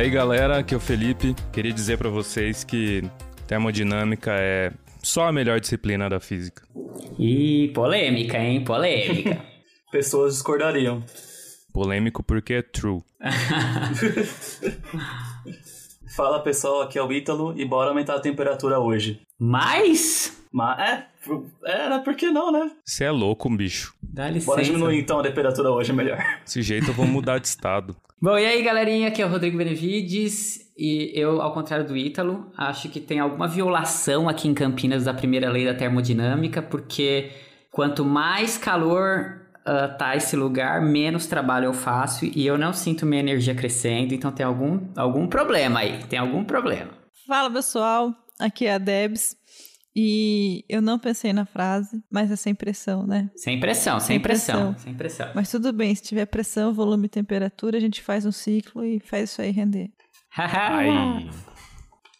aí, galera, aqui é o Felipe. Queria dizer para vocês que termodinâmica é só a melhor disciplina da física. E polêmica, hein? Polêmica. Pessoas discordariam. Polêmico porque é true. Fala pessoal, aqui é o Ítalo e bora aumentar a temperatura hoje. Mas. Mas é, era por que não, né? Você é louco, bicho. Dá licença. Bora diminuir então a temperatura hoje, é melhor. Desse jeito eu vou mudar de estado. Bom, e aí, galerinha, aqui é o Rodrigo Benevides e eu, ao contrário do Ítalo, acho que tem alguma violação aqui em Campinas da primeira lei da termodinâmica, porque quanto mais calor uh, tá esse lugar, menos trabalho eu faço e eu não sinto minha energia crescendo, então tem algum, algum problema aí, tem algum problema. Fala pessoal, aqui é a Debs. E eu não pensei na frase, mas é sem pressão, né? Sem pressão, sem, sem pressão, pressão, sem pressão. Mas tudo bem, se tiver pressão, volume e temperatura, a gente faz um ciclo e faz isso aí render. Ai.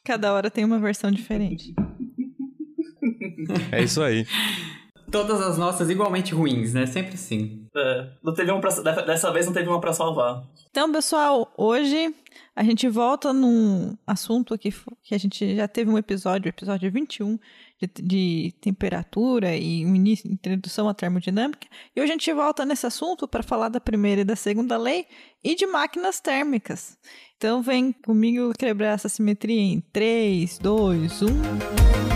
Cada hora tem uma versão diferente. É isso aí todas as nossas igualmente ruins, né? Sempre assim. É, não teve uma pra, dessa vez não teve uma pra salvar. Então, pessoal, hoje a gente volta num assunto aqui que a gente já teve um episódio, episódio 21, de, de temperatura e início, introdução à termodinâmica. E hoje a gente volta nesse assunto para falar da primeira e da segunda lei e de máquinas térmicas. Então, vem comigo quebrar essa simetria em 3, 2, 1.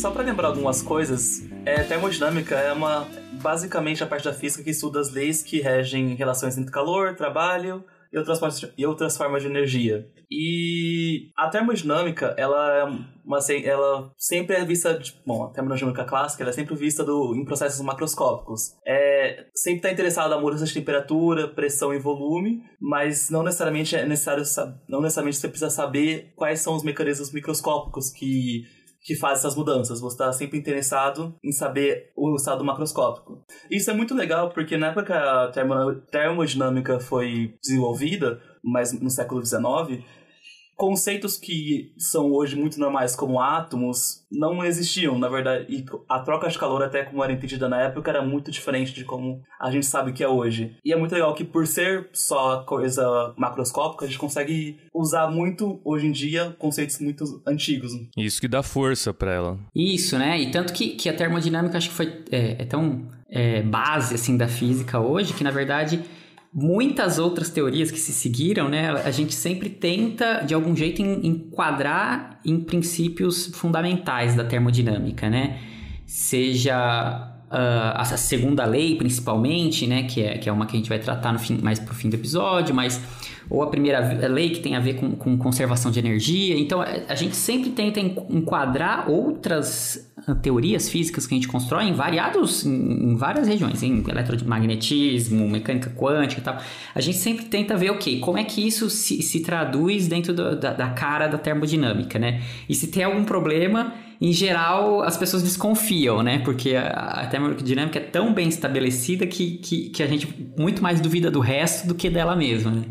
Só para lembrar algumas coisas, é, termodinâmica é uma basicamente a parte da física que estuda as leis que regem relações entre calor, trabalho e outras, e outras formas de energia. E a termodinâmica, ela é uma, ela sempre é vista, de, bom, a termodinâmica clássica, ela é sempre vista do, em processos macroscópicos. É, sempre está interessado na mudança de temperatura, pressão e volume, mas não necessariamente é necessário, não necessariamente você precisa saber quais são os mecanismos microscópicos que que faz essas mudanças. Você está sempre interessado em saber o estado macroscópico. Isso é muito legal porque na época que a termodinâmica foi desenvolvida, mas no século XIX, conceitos que são hoje muito normais, como átomos, não existiam, na verdade. E a troca de calor, até como era entendida na época, era muito diferente de como a gente sabe que é hoje. E é muito legal que, por ser só coisa macroscópica, a gente consegue usar muito, hoje em dia, conceitos muito antigos. Isso que dá força para ela. Isso, né? E tanto que, que a termodinâmica acho que foi é, é tão é, base assim da física hoje que, na verdade muitas outras teorias que se seguiram, né, a gente sempre tenta, de algum jeito, enquadrar em princípios fundamentais da termodinâmica, né? Seja uh, a segunda lei, principalmente, né, que é, que é uma que a gente vai tratar no fim, mais pro fim do episódio, mas ou a primeira lei que tem a ver com, com conservação de energia. Então, a gente sempre tenta enquadrar outras ah, teorias físicas que a gente constrói em variados, em várias regiões, em eletromagnetismo, mecânica quântica e tal. A gente sempre tenta ver, ok, como é que isso se, se traduz dentro do, da, da cara da termodinâmica, né? E se tem algum problema, em geral, as pessoas desconfiam, né? Porque a, a termodinâmica é tão bem estabelecida que, que, que, a gente muito mais duvida do resto do que dela mesma, né?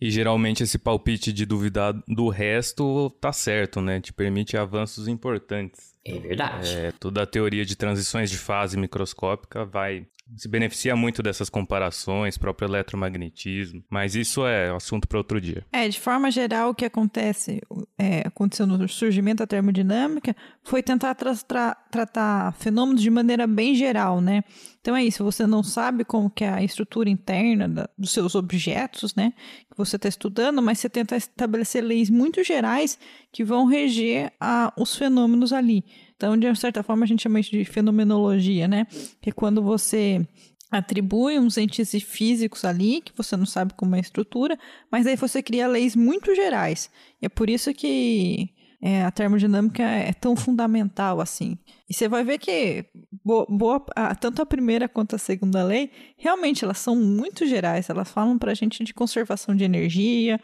E geralmente esse palpite de duvidar do resto tá certo, né? Te permite avanços importantes. É verdade. É, toda a teoria de transições de fase microscópica vai se beneficia muito dessas comparações, próprio eletromagnetismo, mas isso é assunto para outro dia. É, de forma geral, o que acontece, é, aconteceu no surgimento da termodinâmica, foi tentar tra tra tratar fenômenos de maneira bem geral, né? Então é isso, você não sabe como que é a estrutura interna da, dos seus objetos, né? Que você está estudando, mas você tenta estabelecer leis muito gerais que vão reger a, os fenômenos ali. Então, de certa forma, a gente chama isso de fenomenologia, né? Que é quando você atribui uns entes físicos ali, que você não sabe como é a estrutura, mas aí você cria leis muito gerais. E é por isso que é, a termodinâmica é tão fundamental assim. E você vai ver que boa, boa, tanto a primeira quanto a segunda lei, realmente elas são muito gerais. Elas falam para a gente de conservação de energia,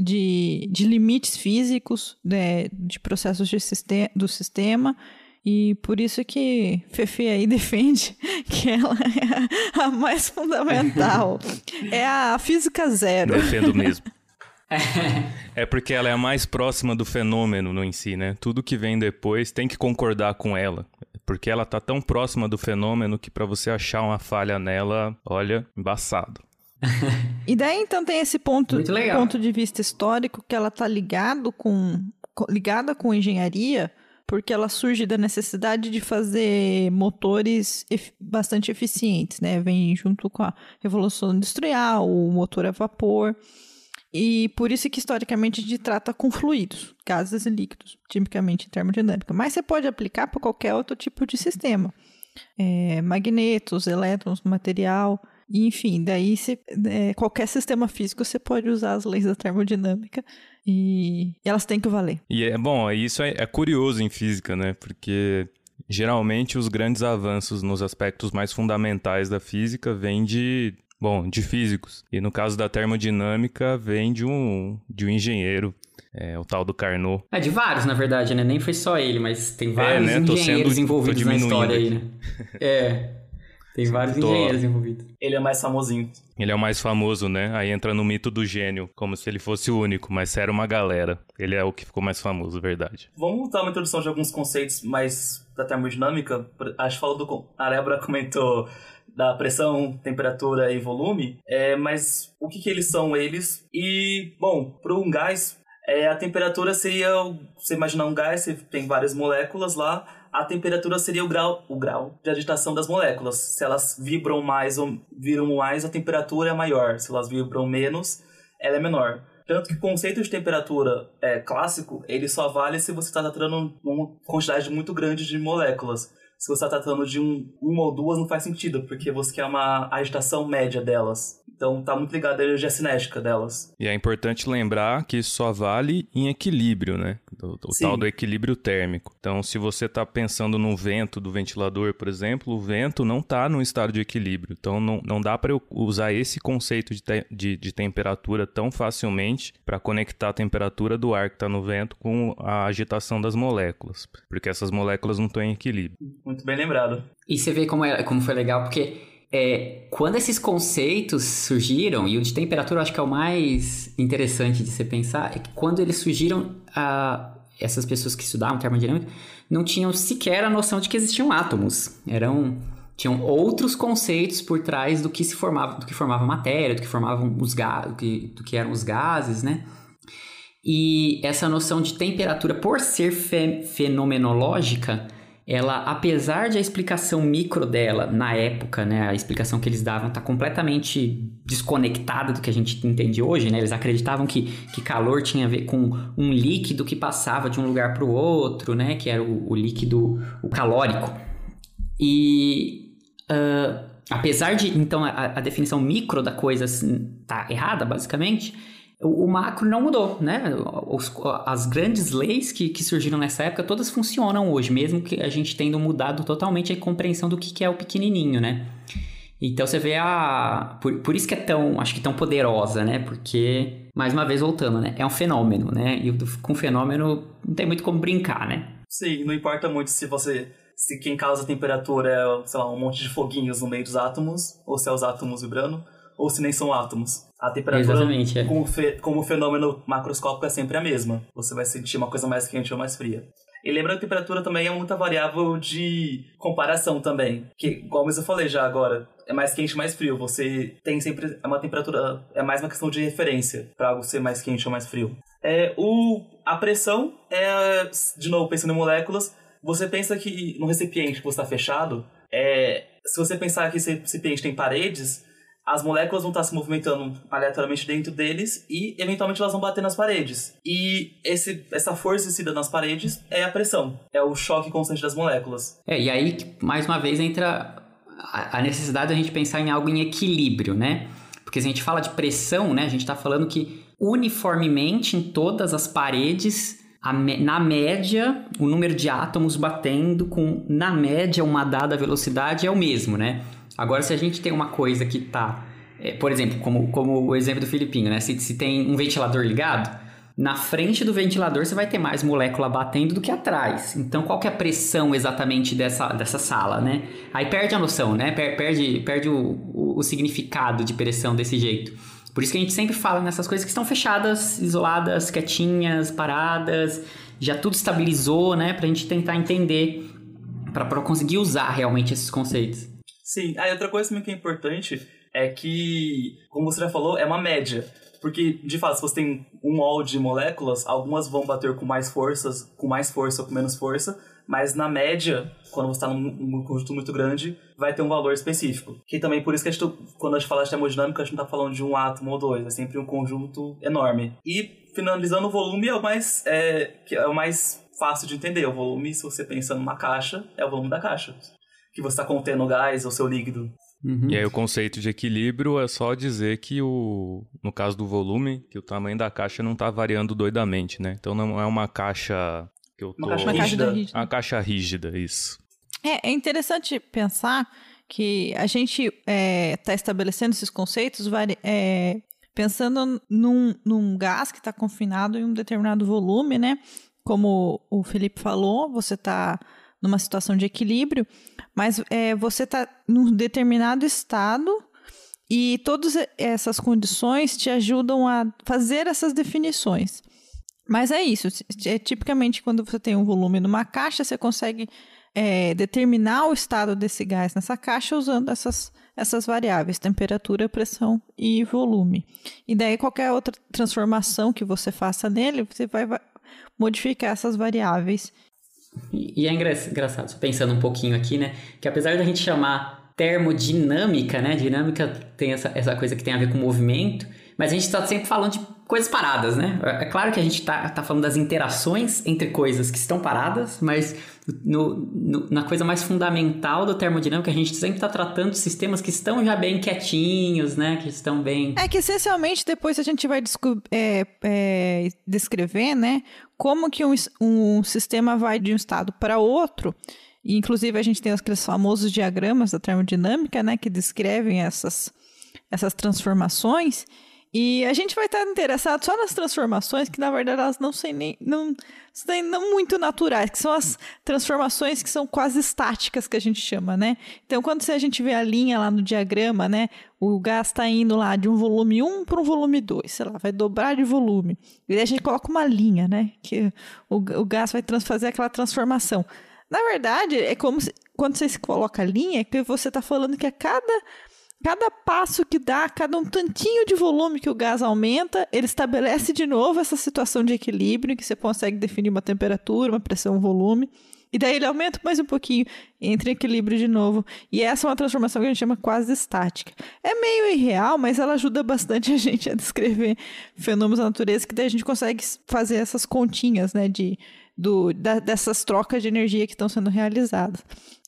de, de limites físicos né, de processos de sistema, do sistema. E por isso que Fefe aí defende que ela é a mais fundamental. é a física zero. Defendo mesmo. é porque ela é a mais próxima do fenômeno no em si, né? Tudo que vem depois tem que concordar com ela. Porque ela tá tão próxima do fenômeno que para você achar uma falha nela, olha, embaçado. E daí então tem esse ponto, ponto de vista histórico que ela tá ligado com ligada com engenharia, porque ela surge da necessidade de fazer motores bastante eficientes, né? Vem junto com a revolução industrial, o motor a vapor. E por isso que historicamente a gente trata com fluidos, gases e líquidos, tipicamente em termodinâmica. Mas você pode aplicar para qualquer outro tipo de sistema. É, magnetos, elétrons, material, enfim, daí você, é, qualquer sistema físico você pode usar as leis da termodinâmica e, e elas têm que valer. E é bom, isso é, é curioso em física, né? Porque geralmente os grandes avanços nos aspectos mais fundamentais da física vêm de Bom, de físicos. E no caso da termodinâmica, vem de um, de um engenheiro, é, o tal do Carnot. É, de vários, na verdade, né? Nem foi só ele, mas tem é, vários é, né? engenheiros sendo, envolvidos na história aqui. aí, né? É. Tem vários Tô... engenheiros envolvidos. Ele é mais famosinho. Ele é o mais famoso, né? Aí entra no mito do gênio, como se ele fosse o único, mas era uma galera. Ele é o que ficou mais famoso, verdade. Vamos dar uma introdução de alguns conceitos mais da termodinâmica. Acho que falou do. A Débora comentou da pressão, temperatura e volume, é, mas o que, que eles são eles? E, bom, para um gás, é, a temperatura seria, você imaginar um gás, você tem várias moléculas lá, a temperatura seria o grau, o grau de agitação das moléculas. Se elas vibram mais ou viram mais, a temperatura é maior. Se elas vibram menos, ela é menor. Tanto que o conceito de temperatura é, clássico, ele só vale se você está tratando uma quantidade muito grande de moléculas se você está tratando de um, uma ou duas, não faz sentido, porque você quer uma agitação média delas. Então tá muito ligado à energia cinética delas. E é importante lembrar que isso só vale em equilíbrio, né? O, o tal do equilíbrio térmico. Então, se você está pensando no vento do ventilador, por exemplo, o vento não está no estado de equilíbrio. Então, não, não dá para usar esse conceito de, te, de, de temperatura tão facilmente para conectar a temperatura do ar que está no vento com a agitação das moléculas, porque essas moléculas não estão em equilíbrio. Muito bem lembrado. E você vê como, é, como foi legal, porque é, quando esses conceitos surgiram, e o de temperatura eu acho que é o mais interessante de se pensar, é que quando eles surgiram, a, essas pessoas que estudavam termodinâmica não tinham sequer a noção de que existiam átomos. Eram tinham outros conceitos por trás do que se formava, do que formava matéria, do que formavam os do que, do que eram os gases, né? E essa noção de temperatura, por ser fe fenomenológica, ela, apesar de a explicação micro dela, na época, né, a explicação que eles davam tá completamente desconectada do que a gente entende hoje, né? Eles acreditavam que, que calor tinha a ver com um líquido que passava de um lugar para o outro, né? Que era o, o líquido, o calórico. E uh, apesar de, então, a, a definição micro da coisa assim, tá errada, basicamente, o, macro não mudou, né? Os, as grandes leis que, que surgiram nessa época todas funcionam hoje, mesmo que a gente tendo mudado totalmente a compreensão do que, que é o pequenininho, né? Então você vê a. Por, por isso que é tão, acho que tão poderosa, né? Porque, mais uma vez voltando, né? É um fenômeno, né? E com fenômeno não tem muito como brincar, né? Sim, não importa muito se você. Se quem causa a temperatura é, sei lá, um monte de foguinhos no meio dos átomos, ou se é os átomos vibrando ou se nem são átomos. A temperatura, é. como, fe, como fenômeno macroscópico, é sempre a mesma. Você vai sentir uma coisa mais quente ou mais fria. E lembra que a temperatura também é muita variável de comparação também. Que, como eu falei já agora, é mais quente mais frio. Você tem sempre é uma temperatura, é mais uma questão de referência para algo ser mais quente ou mais frio. É, o, a pressão é, de novo, pensando em moléculas, você pensa que no recipiente que você está fechado, é, se você pensar que esse recipiente tem paredes, as moléculas vão estar se movimentando aleatoriamente dentro deles e eventualmente elas vão bater nas paredes. E esse, essa força exercida nas paredes é a pressão, é o choque constante das moléculas. É, e aí, mais uma vez, entra a necessidade da gente pensar em algo em equilíbrio, né? Porque se a gente fala de pressão, né, a gente está falando que uniformemente em todas as paredes na média, o número de átomos batendo com, na média, uma dada velocidade é o mesmo, né? Agora, se a gente tem uma coisa que está, é, por exemplo, como, como o exemplo do Filipinho, né? Se, se tem um ventilador ligado, na frente do ventilador você vai ter mais molécula batendo do que atrás. Então, qual que é a pressão exatamente dessa, dessa sala, né? Aí perde a noção, né? Perde, perde o, o, o significado de pressão desse jeito. Por isso que a gente sempre fala nessas coisas que estão fechadas, isoladas, quietinhas, paradas, já tudo estabilizou, né? Pra gente tentar entender, para conseguir usar realmente esses conceitos. Sim, aí outra coisa também que é importante é que, como você já falou, é uma média. Porque, de fato, se você tem um molde de moléculas, algumas vão bater com mais forças, com mais força ou com menos força, mas na média, quando você está num, num, conjunto muito grande, vai ter um valor específico. Que também por isso que a gente, quando a gente fala de termodinâmica, a gente não está falando de um átomo ou dois, é sempre um conjunto enorme. E finalizando o volume é o mais, é, é o mais fácil de entender. O volume, se você pensa numa caixa, é o volume da caixa. Que você está contendo gás ou seu líquido. Uhum. E aí o conceito de equilíbrio é só dizer que o, no caso do volume, que o tamanho da caixa não está variando doidamente, né? Então não é uma caixa que eu tô... Uma caixa rígida. Uma caixa rígida, isso. É, é interessante pensar que a gente está é, tá estabelecendo esses conceitos é, pensando num, num gás que está confinado em um determinado volume, né? Como o Felipe falou, você está numa situação de equilíbrio, mas é, você está num determinado estado e todas essas condições te ajudam a fazer essas definições. Mas é isso. É, tipicamente, quando você tem um volume numa caixa, você consegue é, determinar o estado desse gás nessa caixa usando essas, essas variáveis, temperatura, pressão e volume. E daí, qualquer outra transformação que você faça nele, você vai modificar essas variáveis e, é engraçado, pensando um pouquinho aqui, né? Que apesar da gente chamar termodinâmica, né? Dinâmica tem essa, essa coisa que tem a ver com movimento, mas a gente está sempre falando de coisas paradas, né? É, é claro que a gente está tá falando das interações entre coisas que estão paradas, mas no, no, na coisa mais fundamental do termodinâmica, a gente sempre está tratando de sistemas que estão já bem quietinhos, né? Que estão bem. É que essencialmente depois a gente vai é, é, descrever, né? Como que um, um sistema vai de um estado para outro. E, inclusive, a gente tem aqueles famosos diagramas da termodinâmica, né? Que descrevem essas, essas transformações. E a gente vai estar interessado só nas transformações que, na verdade, elas não são nem não, não muito naturais, que são as transformações que são quase estáticas, que a gente chama, né? Então, quando a gente vê a linha lá no diagrama, né? O gás está indo lá de um volume 1 para um volume 2, sei lá, vai dobrar de volume. E aí a gente coloca uma linha, né? Que o, o gás vai fazer aquela transformação. Na verdade, é como se, quando você coloca a linha, é que você está falando que a cada cada passo que dá, cada um tantinho de volume que o gás aumenta, ele estabelece de novo essa situação de equilíbrio, que você consegue definir uma temperatura, uma pressão, um volume. E daí ele aumenta mais um pouquinho, entra em equilíbrio de novo. E essa é uma transformação que a gente chama quase estática. É meio irreal, mas ela ajuda bastante a gente a descrever fenômenos da natureza, que daí a gente consegue fazer essas continhas, né, de, do, da, dessas trocas de energia que estão sendo realizadas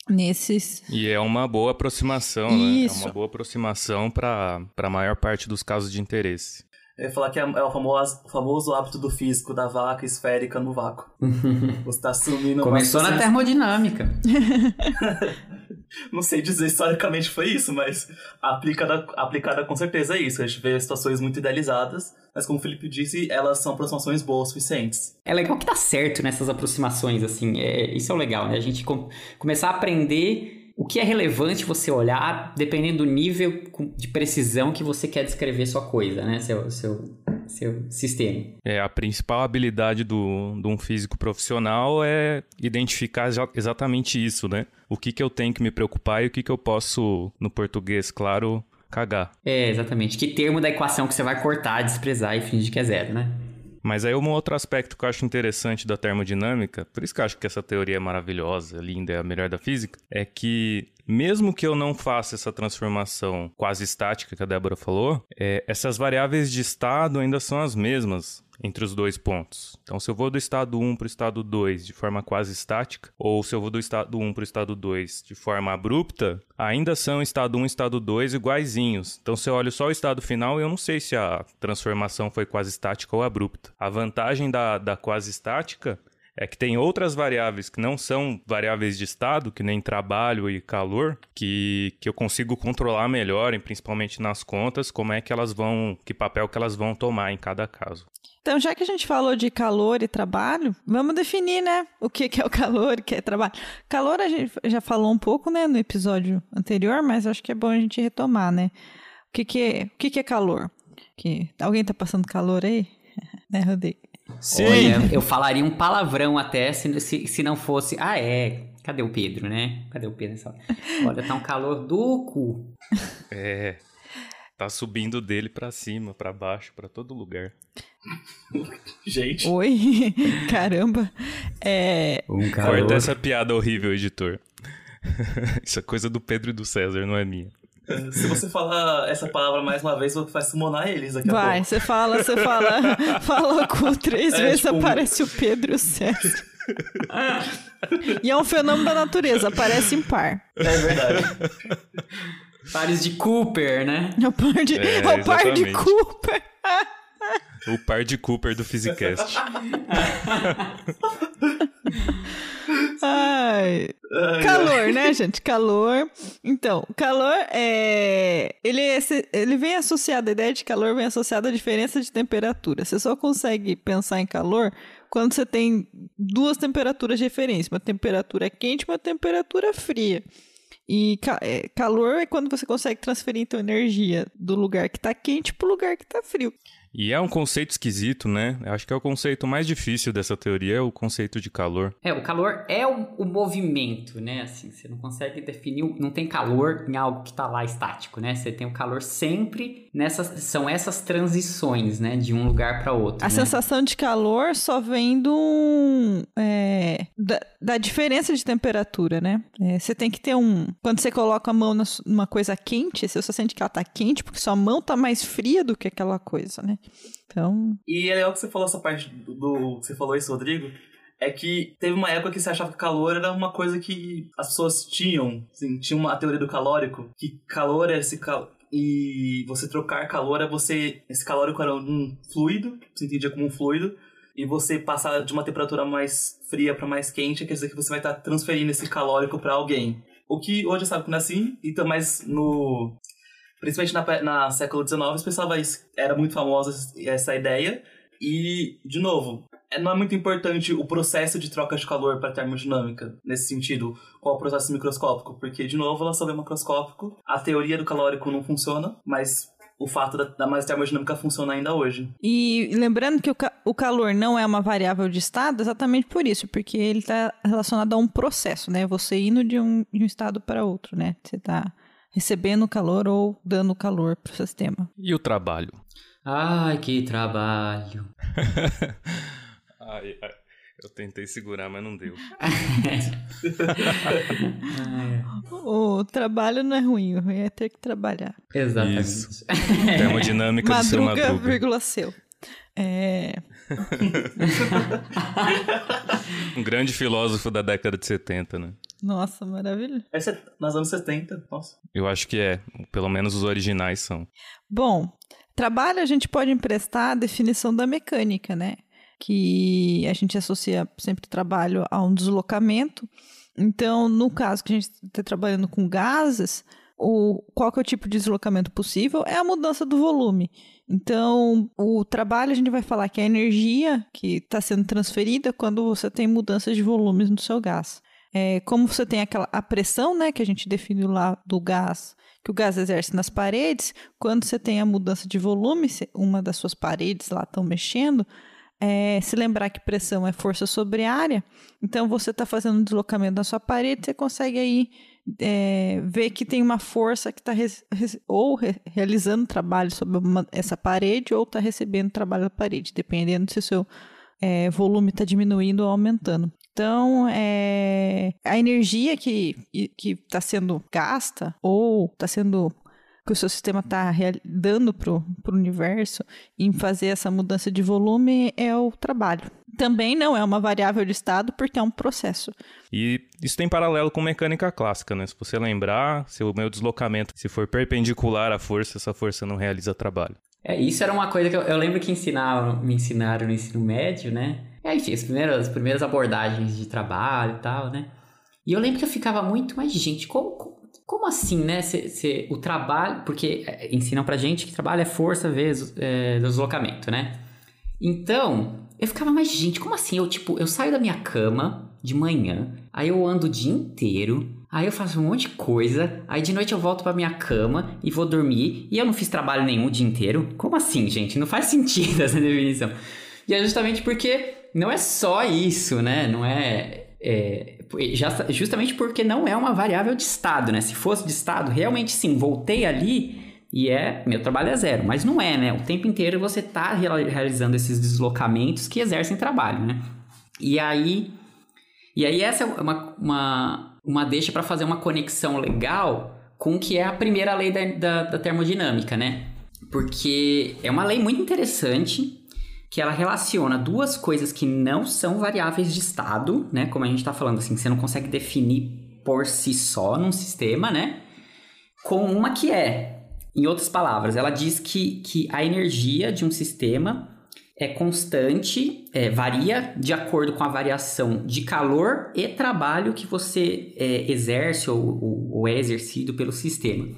nesses. E é uma boa aproximação, Isso. né? É uma boa aproximação para a maior parte dos casos de interesse. Eu ia falar que é, é o famoso, o famoso hábito do físico da vaca esférica no vácuo. Você está sumindo. Começou na termodinâmica. Não sei dizer historicamente foi isso, mas aplicada, aplicada com certeza é isso. A gente vê situações muito idealizadas, mas como o Felipe disse, elas são aproximações boas suficientes. É legal que dá certo nessas aproximações, assim. É, isso é o legal, né? A gente com, começar a aprender o que é relevante você olhar dependendo do nível de precisão que você quer descrever sua coisa, né? Seu, seu, seu sistema. É, a principal habilidade do, de um físico profissional é identificar exatamente isso, né? O que, que eu tenho que me preocupar e o que, que eu posso, no português, claro, cagar. É, exatamente. Que termo da equação que você vai cortar, desprezar e fingir que é zero, né? Mas aí um outro aspecto que eu acho interessante da termodinâmica, por isso que eu acho que essa teoria é maravilhosa, linda, é a melhor da física, é que mesmo que eu não faça essa transformação quase estática que a Débora falou, é, essas variáveis de estado ainda são as mesmas. Entre os dois pontos. Então, se eu vou do estado 1 para o estado 2 de forma quase estática, ou se eu vou do estado 1 para o estado 2 de forma abrupta, ainda são estado 1 e estado 2 iguaizinhos. Então, se eu olho só o estado final, eu não sei se a transformação foi quase estática ou abrupta. A vantagem da, da quase estática é que tem outras variáveis que não são variáveis de estado, que nem trabalho e calor, que, que eu consigo controlar melhor, principalmente nas contas, como é que elas vão, que papel que elas vão tomar em cada caso. Então, já que a gente falou de calor e trabalho, vamos definir, né, o que é o calor o que é trabalho. Calor a gente já falou um pouco, né, no episódio anterior, mas acho que é bom a gente retomar, né? O que, que, é, o que, que é calor? Que, alguém tá passando calor aí? né, Rodrigo? Sim. Olha, eu falaria um palavrão até se, se, se não fosse. Ah, é. Cadê o Pedro, né? Cadê o Pedro? Olha, tá um calor do cu. É. Tá subindo dele para cima, para baixo, para todo lugar. Gente. Oi. Caramba. É. Um calor. Corta essa piada horrível, editor. Isso é coisa do Pedro e do César, não é minha. Se você falar essa palavra mais uma vez, vai summonar eles daqui a vai, pouco. Vai, você fala, você fala, fala com três é, vezes tipo... aparece o Pedro e o César. e é um fenômeno da natureza, aparece em par. É verdade. Pares de Cooper, né? É o par de, é, é o par de Cooper. O par de Cooper do Physicast. Ai. Calor, né, gente? Calor. Então, calor é. Ele, é... ele vem associado, a ideia de calor vem associada à diferença de temperatura. Você só consegue pensar em calor quando você tem duas temperaturas de referência: uma temperatura quente e uma temperatura fria. E ca é, calor é quando você consegue transferir então energia do lugar que está quente para o lugar que está frio. E é um conceito esquisito, né? Acho que é o conceito mais difícil dessa teoria, é o conceito de calor. É, o calor é o, o movimento, né? Assim, você não consegue definir, não tem calor em algo que está lá estático, né? Você tem o calor sempre nessas, são essas transições, né? De um lugar para outro. A né? sensação de calor só vem do, é, da, da, diferença de temperatura, né? É, você tem que ter um, quando você coloca a mão numa coisa quente, você só sente que ela tá quente porque sua mão tá mais fria do que aquela coisa, né? Então. E é legal que você falou essa parte do, do. Você falou isso, Rodrigo. É que teve uma época que você achava que calor era uma coisa que as pessoas tinham. Assim, tinha uma teoria do calórico. Que calor é esse calor. E você trocar calor é você. Esse calórico era um fluido, você entendia como um fluido. E você passar de uma temperatura mais fria para mais quente, quer dizer que você vai estar transferindo esse calórico para alguém. O que hoje sabe que é assim, então, mais no principalmente na, na século XIX, pensava isso, era muito famosa essa ideia. E, de novo, é, não é muito importante o processo de troca de calor para termodinâmica, nesse sentido, qual o processo microscópico, porque, de novo, ela só vê macroscópico, a teoria do calórico não funciona, mas o fato da, da mais termodinâmica funciona ainda hoje. E lembrando que o, ca o calor não é uma variável de estado, exatamente por isso, porque ele está relacionado a um processo, né? Você indo de um, de um estado para outro, né? Você está recebendo calor ou dando calor para o sistema. E o trabalho? Ai, que trabalho. ai, ai. Eu tentei segurar, mas não deu. o trabalho não é ruim, o ruim é ter que trabalhar. Exatamente. Isso. Termodinâmica do seu madruga. vírgula seu. É... um grande filósofo da década de 70, né? Nossa, maravilha. É nos anos 70, nossa. Eu acho que é. Pelo menos os originais são. Bom, trabalho a gente pode emprestar a definição da mecânica, né? Que a gente associa sempre trabalho a um deslocamento. Então, no caso que a gente está trabalhando com gases, o, qual que é o tipo de deslocamento possível? É a mudança do volume. Então, o trabalho a gente vai falar que é a energia que está sendo transferida quando você tem mudanças de volumes no seu gás. É, como você tem aquela a pressão, né, que a gente definiu lá do gás, que o gás exerce nas paredes, quando você tem a mudança de volume, uma das suas paredes lá estão mexendo, é, se lembrar que pressão é força sobre área, então você está fazendo um deslocamento da sua parede, você consegue aí é, ver que tem uma força que está ou re realizando trabalho sobre uma, essa parede ou está recebendo trabalho da parede, dependendo se o seu é, volume está diminuindo ou aumentando. Então, é, a energia que está sendo gasta ou está sendo que o seu sistema está dando para o universo em fazer essa mudança de volume é o trabalho. Também não é uma variável de estado porque é um processo. E isso tem paralelo com mecânica clássica, né? Se você lembrar, se o meu deslocamento se for perpendicular à força, essa força não realiza trabalho. É, isso era uma coisa que eu, eu lembro que ensinaram, me ensinaram no ensino médio, né? É, enfim, as primeiras, as primeiras abordagens de trabalho e tal, né? E eu lembro que eu ficava muito, mas gente, como, como assim, né? O trabalho, porque é, ensinam pra gente que trabalho é força vezes é, deslocamento, né? Então, eu ficava, mas gente, como assim? Eu, tipo, eu saio da minha cama de manhã, aí eu ando o dia inteiro, aí eu faço um monte de coisa, aí de noite eu volto pra minha cama e vou dormir, e eu não fiz trabalho nenhum o dia inteiro? Como assim, gente? Não faz sentido essa definição. E é justamente porque não é só isso, né? Não é, é já, justamente porque não é uma variável de estado, né? Se fosse de estado, realmente sim, voltei ali e é, meu trabalho é zero, mas não é, né? O tempo inteiro você está realizando esses deslocamentos que exercem trabalho, né? E aí, e aí essa é uma, uma, uma deixa para fazer uma conexão legal com o que é a primeira lei da, da, da termodinâmica, né? Porque é uma lei muito interessante que ela relaciona duas coisas que não são variáveis de estado, né? Como a gente está falando assim, você não consegue definir por si só num sistema, né? Com uma que é em outras palavras, ela diz que, que a energia de um sistema é constante, é, varia de acordo com a variação de calor e trabalho que você é, exerce ou, ou, ou, é exercido pelo sistema.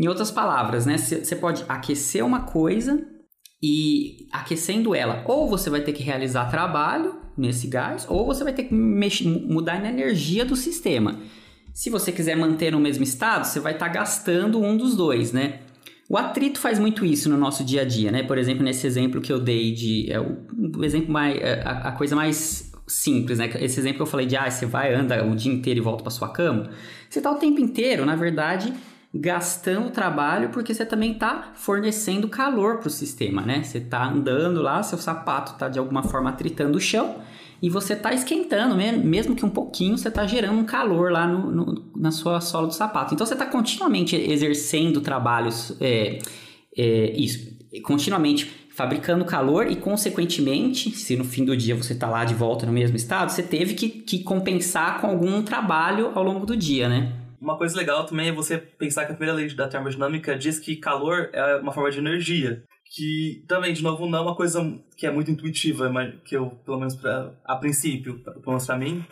Em outras palavras, né, você pode aquecer uma coisa e aquecendo ela, ou você vai ter que realizar trabalho nesse gás, ou você vai ter que mexer, mudar na energia do sistema. Se você quiser manter no mesmo estado, você vai estar tá gastando um dos dois, né? O atrito faz muito isso no nosso dia a dia, né? Por exemplo, nesse exemplo que eu dei de. É o, exemplo mais. É, a, a, coisa mais simples, né? Esse exemplo que eu falei de, ah, você vai, anda o dia inteiro e volta para sua cama. Você tá o tempo inteiro, na verdade, gastando trabalho porque você também está fornecendo calor para o sistema, né? Você está andando lá, seu sapato está de alguma forma atritando o chão e você está esquentando, mesmo que um pouquinho, você está gerando um calor lá no, no, na sua sola do sapato. Então você está continuamente exercendo trabalhos, é, é, isso, continuamente fabricando calor e, consequentemente, se no fim do dia você está lá de volta no mesmo estado, você teve que, que compensar com algum trabalho ao longo do dia, né? Uma coisa legal também é você pensar que a primeira lei da termodinâmica diz que calor é uma forma de energia que também, de novo, não é uma coisa que é muito intuitiva, mas que eu, pelo menos pra, a princípio, pelo menos pra mim.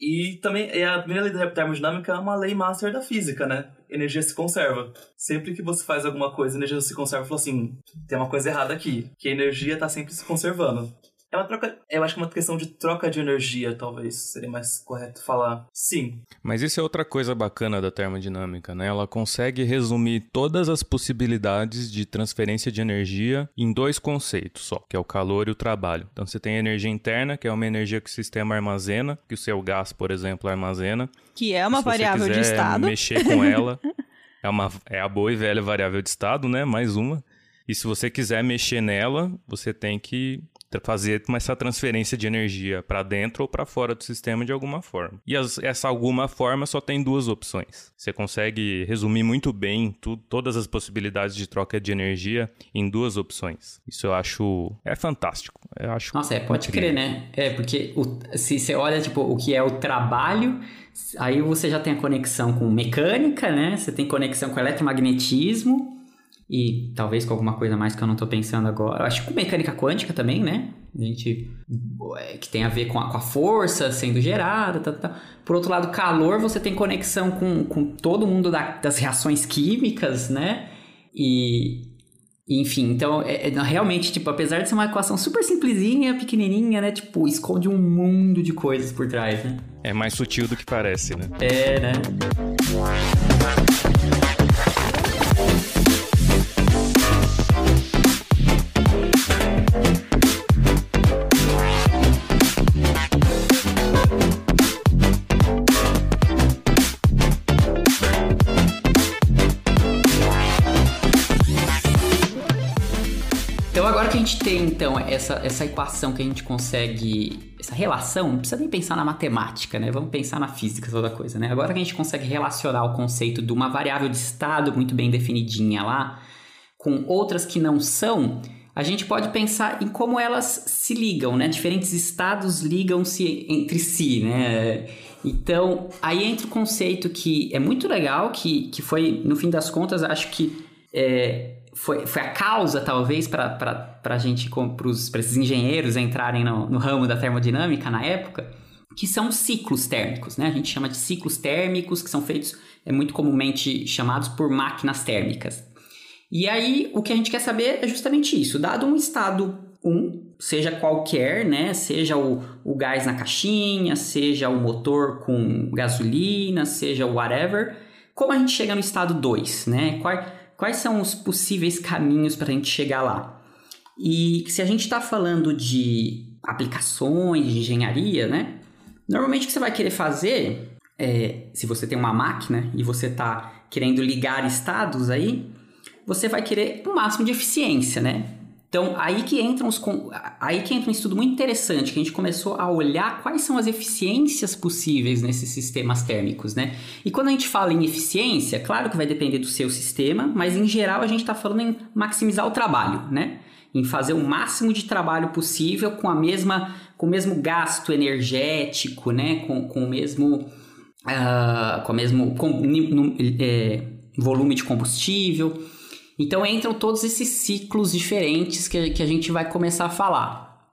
E também, é a primeira lei da termodinâmica é uma lei master da física, né? Energia se conserva. Sempre que você faz alguma coisa, energia se conserva. Falou assim, tem uma coisa errada aqui, que a energia tá sempre se conservando. É uma troca. Eu acho que é uma questão de troca de energia, talvez. Seria mais correto falar. Sim. Mas isso é outra coisa bacana da termodinâmica, né? Ela consegue resumir todas as possibilidades de transferência de energia em dois conceitos só, que é o calor e o trabalho. Então você tem a energia interna, que é uma energia que o sistema armazena, que o seu gás, por exemplo, armazena. Que é uma variável de estado. mexer com ela. é, uma, é a boa e velha variável de estado, né? Mais uma. E se você quiser mexer nela, você tem que fazer essa transferência de energia para dentro ou para fora do sistema de alguma forma. E as, essa alguma forma só tem duas opções. Você consegue resumir muito bem tu, todas as possibilidades de troca de energia em duas opções. Isso eu acho é fantástico. Eu acho Nossa, é, pode incrível. crer, né? É porque o, se você olha tipo o que é o trabalho Aí você já tem a conexão com mecânica, né? Você tem conexão com eletromagnetismo, e talvez com alguma coisa mais que eu não estou pensando agora. Acho que com mecânica quântica também, né? A gente é, que tem a ver com a, com a força sendo gerada, tá, tá. Por outro lado, calor, você tem conexão com, com todo mundo da, das reações químicas, né? E, enfim, então, é, é, realmente, tipo, apesar de ser uma equação super simplesinha, pequenininha, né? Tipo, esconde um mundo de coisas por trás, né? É mais sutil do que parece, né? É, né? Ter então essa, essa equação que a gente consegue, essa relação, não precisa nem pensar na matemática, né? Vamos pensar na física, toda coisa, né? Agora que a gente consegue relacionar o conceito de uma variável de estado muito bem definidinha lá, com outras que não são, a gente pode pensar em como elas se ligam, né? Diferentes estados ligam-se entre si, né? Então, aí entra o conceito que é muito legal, que, que foi, no fim das contas, acho que é, foi, foi a causa, talvez, para a gente, para esses engenheiros entrarem no, no ramo da termodinâmica na época, que são ciclos térmicos, né? A gente chama de ciclos térmicos, que são feitos, é muito comumente chamados por máquinas térmicas. E aí, o que a gente quer saber é justamente isso. Dado um estado 1, seja qualquer, né? Seja o, o gás na caixinha, seja o motor com gasolina, seja whatever. Como a gente chega no estado 2, né? Quais, quais são os possíveis caminhos para a gente chegar lá? E se a gente está falando de aplicações de engenharia, né? Normalmente o que você vai querer fazer, é, se você tem uma máquina e você está querendo ligar estados aí, você vai querer o máximo de eficiência, né? Então, aí que, entra os, aí que entra um estudo muito interessante, que a gente começou a olhar quais são as eficiências possíveis nesses sistemas térmicos, né? E quando a gente fala em eficiência, claro que vai depender do seu sistema, mas em geral a gente está falando em maximizar o trabalho, né? Em fazer o máximo de trabalho possível com a mesma, com o mesmo gasto energético, né? Com, com o mesmo, uh, com o mesmo com, no, é, volume de combustível. Então entram todos esses ciclos diferentes que, que a gente vai começar a falar.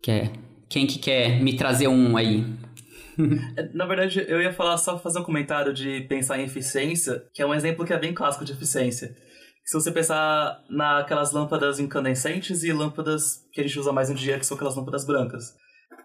Quer, quem que quer me trazer um aí? É, na verdade, eu ia falar só fazer um comentário de pensar em eficiência, que é um exemplo que é bem clássico de eficiência. Se você pensar naquelas lâmpadas incandescentes e lâmpadas que a gente usa mais no dia, que são aquelas lâmpadas brancas.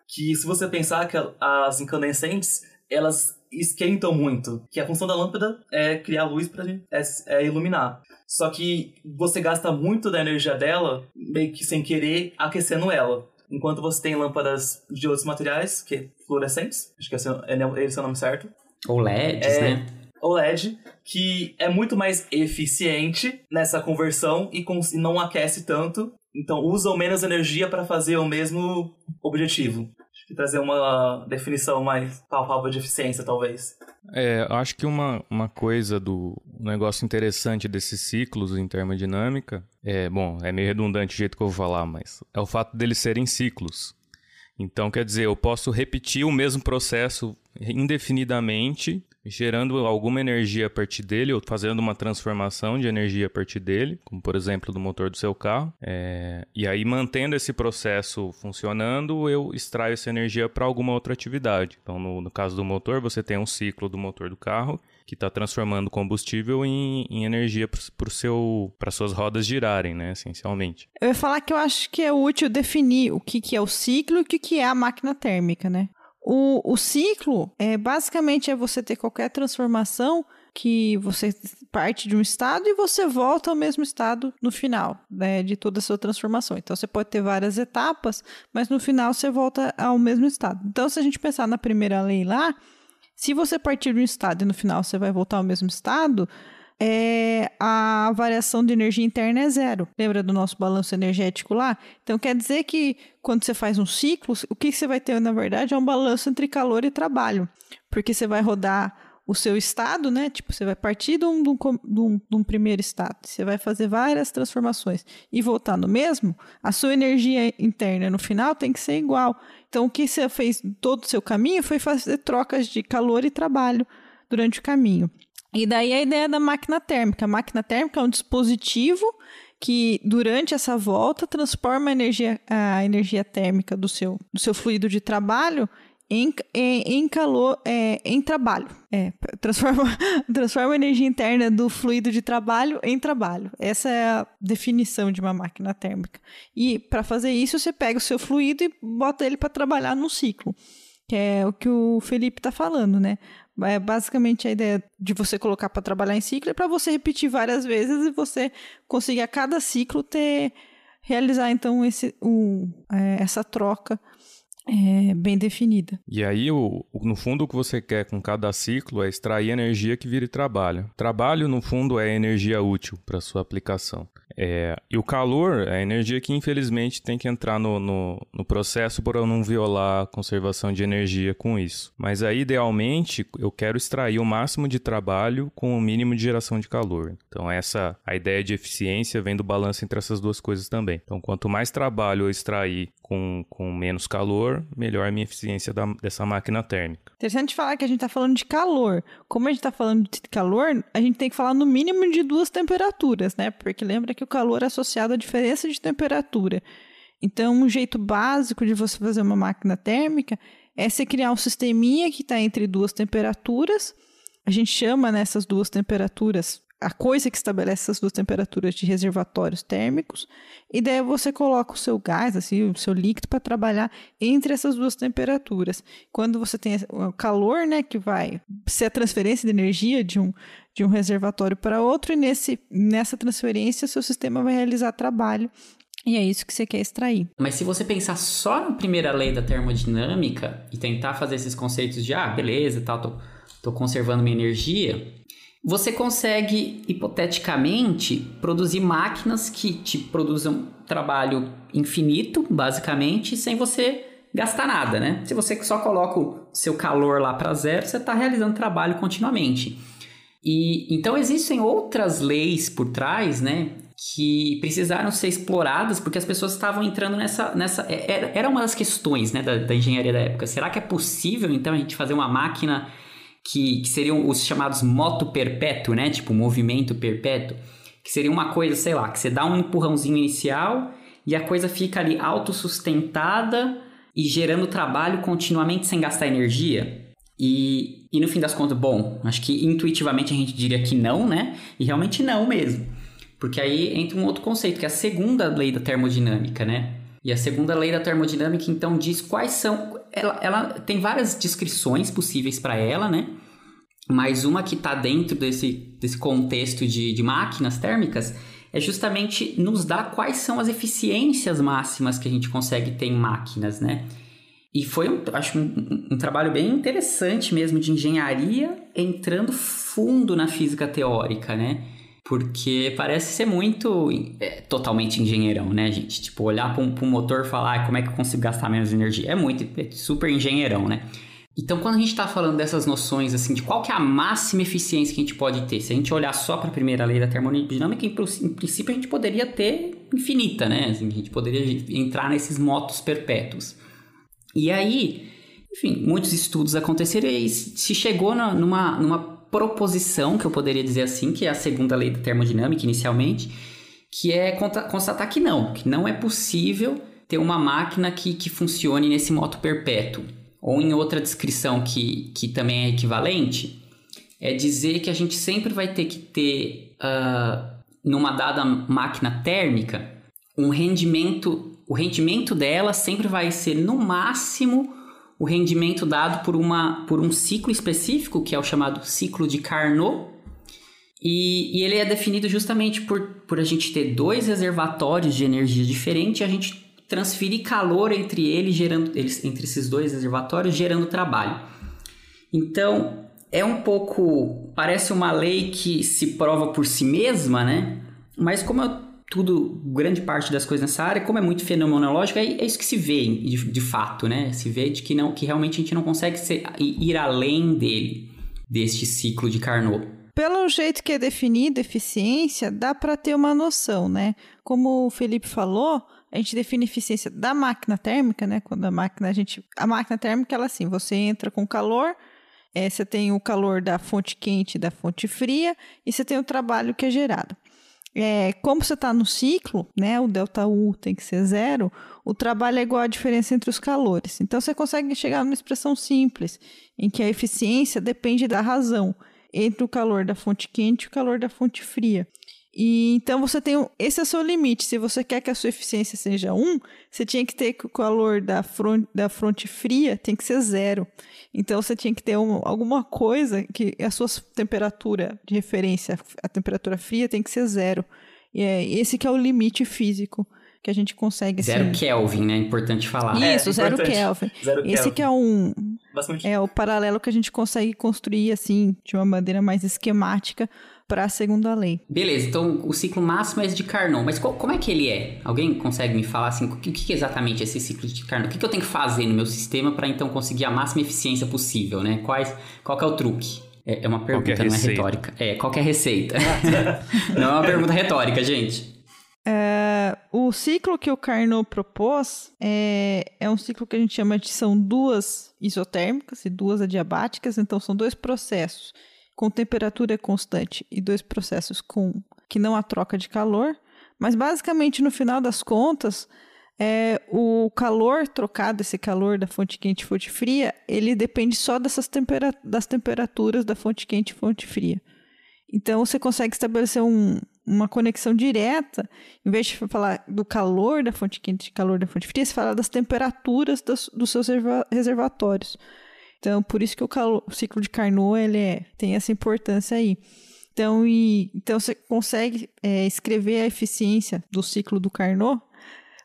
Que se você pensar que as incandescentes, elas esquentam muito. Que a função da lâmpada é criar luz para é, é iluminar. Só que você gasta muito da energia dela, meio que sem querer, aquecendo ela. Enquanto você tem lâmpadas de outros materiais, que é fluorescentes, acho que esse é, esse é o nome certo. Ou LEDs, é, né? OLED, que é muito mais eficiente nessa conversão e, e não aquece tanto. Então usam menos energia para fazer o mesmo objetivo trazer uma definição mais palpável de eficiência, talvez. É, acho que uma, uma coisa do um negócio interessante desses ciclos em termodinâmica é, bom, é meio redundante o jeito que eu vou falar, mas é o fato deles serem ciclos. Então, quer dizer, eu posso repetir o mesmo processo indefinidamente gerando alguma energia a partir dele ou fazendo uma transformação de energia a partir dele, como por exemplo do motor do seu carro. É... E aí, mantendo esse processo funcionando, eu extraio essa energia para alguma outra atividade. Então, no, no, caso do motor, você tem um ciclo do motor do carro que está transformando combustível em, em energia para suas rodas girarem, né, essencialmente. Eu ia falar que eu acho que é útil definir o que, que é o ciclo e o que, que é a máquina térmica, né? O, o ciclo é basicamente é você ter qualquer transformação que você parte de um estado e você volta ao mesmo estado no final né, de toda a sua transformação. Então você pode ter várias etapas, mas no final você volta ao mesmo estado. Então, se a gente pensar na primeira lei lá, se você partir de um estado e no final você vai voltar ao mesmo estado, é, a variação de energia interna é zero. Lembra do nosso balanço energético lá? Então quer dizer que quando você faz um ciclo, o que você vai ter, na verdade, é um balanço entre calor e trabalho. Porque você vai rodar o seu estado, né? Tipo, você vai partir de um, de, um, de um, primeiro estado, você vai fazer várias transformações e voltar no mesmo, a sua energia interna no final tem que ser igual. Então, o que você fez todo o seu caminho foi fazer trocas de calor e trabalho durante o caminho. E daí a ideia da máquina térmica. A máquina térmica é um dispositivo que durante essa volta transforma a energia, a energia térmica do seu, do seu fluido de trabalho em, em, em calor, é, em trabalho. É, transforma, transforma a energia interna do fluido de trabalho em trabalho. Essa é a definição de uma máquina térmica. E para fazer isso, você pega o seu fluido e bota ele para trabalhar num ciclo que é o que o Felipe está falando, né? É basicamente a ideia de você colocar para trabalhar em ciclo é para você repetir várias vezes e você conseguir a cada ciclo ter realizar então esse, um, é, essa troca é, bem definida. E aí, o, no fundo, o que você quer com cada ciclo é extrair energia que vire trabalho. Trabalho, no fundo, é energia útil para sua aplicação. É, e o calor é a energia que, infelizmente, tem que entrar no, no, no processo para não violar a conservação de energia com isso. Mas aí, idealmente, eu quero extrair o máximo de trabalho com o mínimo de geração de calor. Então, essa a ideia de eficiência vem do balanço entre essas duas coisas também. Então, quanto mais trabalho eu extrair com, com menos calor, melhor a minha eficiência da, dessa máquina térmica. Interessante falar que a gente está falando de calor. Como a gente está falando de calor, a gente tem que falar no mínimo de duas temperaturas, né? Porque lembra que o calor é associado à diferença de temperatura. Então, um jeito básico de você fazer uma máquina térmica é você criar um sisteminha que está entre duas temperaturas. A gente chama nessas duas temperaturas a coisa que estabelece essas duas temperaturas de reservatórios térmicos, e daí você coloca o seu gás, assim, o seu líquido para trabalhar entre essas duas temperaturas. Quando você tem o calor, né, que vai ser a transferência de energia de um, de um reservatório para outro, e nesse, nessa transferência seu sistema vai realizar trabalho e é isso que você quer extrair. Mas se você pensar só na primeira lei da termodinâmica e tentar fazer esses conceitos de, ah, beleza, tal, tô, tô conservando minha energia, você consegue, hipoteticamente, produzir máquinas que te produzam trabalho infinito, basicamente, sem você gastar nada, né? Se você só coloca o seu calor lá para zero, você está realizando trabalho continuamente. E então existem outras leis por trás, né? Que precisaram ser exploradas porque as pessoas estavam entrando nessa. nessa é, era, era uma das questões né, da, da engenharia da época. Será que é possível então a gente fazer uma máquina que, que seriam os chamados moto perpétuo, né? Tipo, movimento perpétuo. Que seria uma coisa, sei lá, que você dá um empurrãozinho inicial e a coisa fica ali autossustentada e gerando trabalho continuamente sem gastar energia. E, e no fim das contas, bom, acho que intuitivamente a gente diria que não, né? E realmente não mesmo. Porque aí entra um outro conceito, que é a segunda lei da termodinâmica, né? E a segunda lei da termodinâmica, então, diz quais são. Ela, ela tem várias descrições possíveis para ela, né? Mas uma que está dentro desse, desse contexto de, de máquinas térmicas é justamente nos dar quais são as eficiências máximas que a gente consegue ter em máquinas, né? E foi, um, acho, um, um, trabalho bem interessante mesmo de engenharia entrando fundo na física teórica, né? Porque parece ser muito é, totalmente engenheirão, né, gente? Tipo, olhar para um, um, motor e falar ah, como é que eu consigo gastar menos energia. É muito, é super engenheirão, né? Então, quando a gente está falando dessas noções, assim, de qual que é a máxima eficiência que a gente pode ter, se a gente olhar só para a primeira lei da termodinâmica, em, princípio a gente poderia ter infinita, né? Assim, a gente poderia entrar nesses motos perpétuos. E aí, enfim, muitos estudos aconteceram e se chegou na, numa, numa proposição, que eu poderia dizer assim, que é a segunda lei da termodinâmica inicialmente, que é constatar que não, que não é possível ter uma máquina que, que funcione nesse modo perpétuo. Ou em outra descrição que, que também é equivalente, é dizer que a gente sempre vai ter que ter, uh, numa dada máquina térmica, um rendimento, o rendimento dela sempre vai ser no máximo o rendimento dado por, uma, por um ciclo específico, que é o chamado ciclo de Carnot, e, e, ele é definido justamente por, por a gente ter dois reservatórios de energia diferentes e a gente transferir calor entre eles, gerando, eles, entre esses dois reservatórios, gerando trabalho. Então, é um pouco. Parece uma lei que se prova por si mesma, né? Mas como eu tudo, grande parte das coisas nessa área, como é muito fenomenológico, é, é isso que se vê de, de, fato, né? Se vê de que, não, que realmente a gente não consegue ser, ir além dele, deste ciclo de Carnot. Pelo jeito que é definido eficiência, dá para ter uma noção, né? Como o Felipe falou, a gente define eficiência da máquina térmica, né? Quando a máquina, a gente. A máquina térmica, ela assim, você entra com calor, é, você tem o calor da fonte quente e da fonte fria, e você tem o trabalho que é gerado é, como você está no ciclo, né, o delta U tem que ser zero, o trabalho é igual à diferença entre os calores. Então você consegue chegar numa expressão simples, em que a eficiência depende da razão entre o calor da fonte quente e o calor da fonte fria. E então você tem. Esse é o seu limite. Se você quer que a sua eficiência seja 1, você tinha que ter que o calor da fronte, da fronte fria tem que ser zero. Então você tinha que ter uma, alguma coisa que a sua temperatura de referência, a temperatura fria, tem que ser zero. E é esse que é o limite físico que a gente consegue... Assim... Zero Kelvin, né? Importante falar. Isso, é, zero, Kelvin. zero Esse Kelvin. que é um... Basicamente. É o paralelo que a gente consegue construir, assim, de uma maneira mais esquemática para a segunda lei. Beleza, então o ciclo máximo é esse de Carnot, mas qual, como é que ele é? Alguém consegue me falar assim, o que, que é exatamente esse ciclo de Carnot? O que, que eu tenho que fazer no meu sistema para então conseguir a máxima eficiência possível, né? Quais, qual é o truque? É, é uma pergunta, é não é retórica. É, qual é a receita? não é uma pergunta retórica, gente. É, o ciclo que o Carnot propôs é, é um ciclo que a gente chama de são duas isotérmicas e duas adiabáticas, então são dois processos com temperatura constante e dois processos com que não há troca de calor, mas basicamente no final das contas, é, o calor trocado, esse calor da fonte quente e fonte fria, ele depende só dessas tempera das temperaturas da fonte quente e fonte fria. Então você consegue estabelecer um, uma conexão direta, em vez de falar do calor da fonte quente e calor da fonte fria, você fala das temperaturas dos, dos seus reservatórios. Então, por isso que o, calor, o ciclo de Carnot ele é, tem essa importância aí. Então, e, então você consegue é, escrever a eficiência do ciclo do Carnot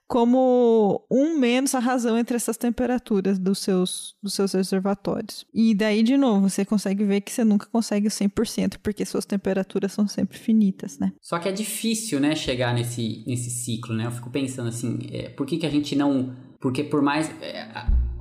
como um menos a razão entre essas temperaturas dos seus, dos seus reservatórios. E daí, de novo, você consegue ver que você nunca consegue o 100%, porque suas temperaturas são sempre finitas, né? Só que é difícil, né, chegar nesse, nesse ciclo, né? Eu fico pensando assim, é, por que, que a gente não... Porque por mais... É,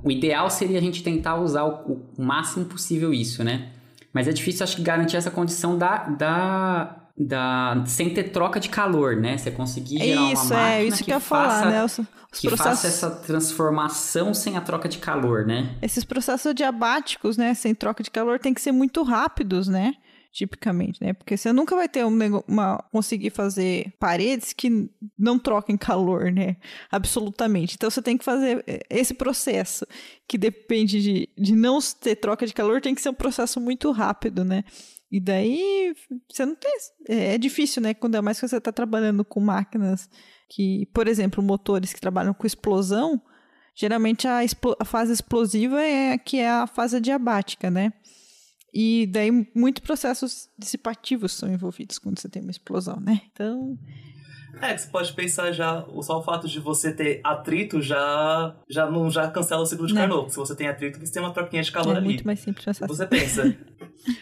o ideal seria a gente tentar usar o, o, máximo possível isso, né? Mas é difícil, acho que, garantir essa condição da, da, da sem ter troca de calor, né? Você conseguir gerar isso, uma máquina é, isso que, que eu faça, falar, né? Os, os que processos... faça essa transformação sem a troca de calor, né? Esses processos diabáticos, né? Sem troca de calor, tem que ser muito rápidos, né? tipicamente, né? Porque você nunca vai ter um, uma conseguir fazer paredes que não troquem calor, né? Absolutamente. Então você tem que fazer é, esse processo que depende de, de não ter troca de calor, tem que ser um processo muito rápido, né? E daí você não tem. É, é difícil, né? Quando é mais que você está trabalhando com máquinas que, por exemplo, motores que trabalham com explosão, geralmente a, a fase explosiva é que é a fase diabática, né? E daí muitos processos dissipativos são envolvidos quando você tem uma explosão, né? Então. É, que você pode pensar já, só o fato de você ter atrito já já não já cancela o ciclo de Carnot. Se você tem atrito, você tem uma troquinha de calor é ali. É muito mais simples essa Você pensa.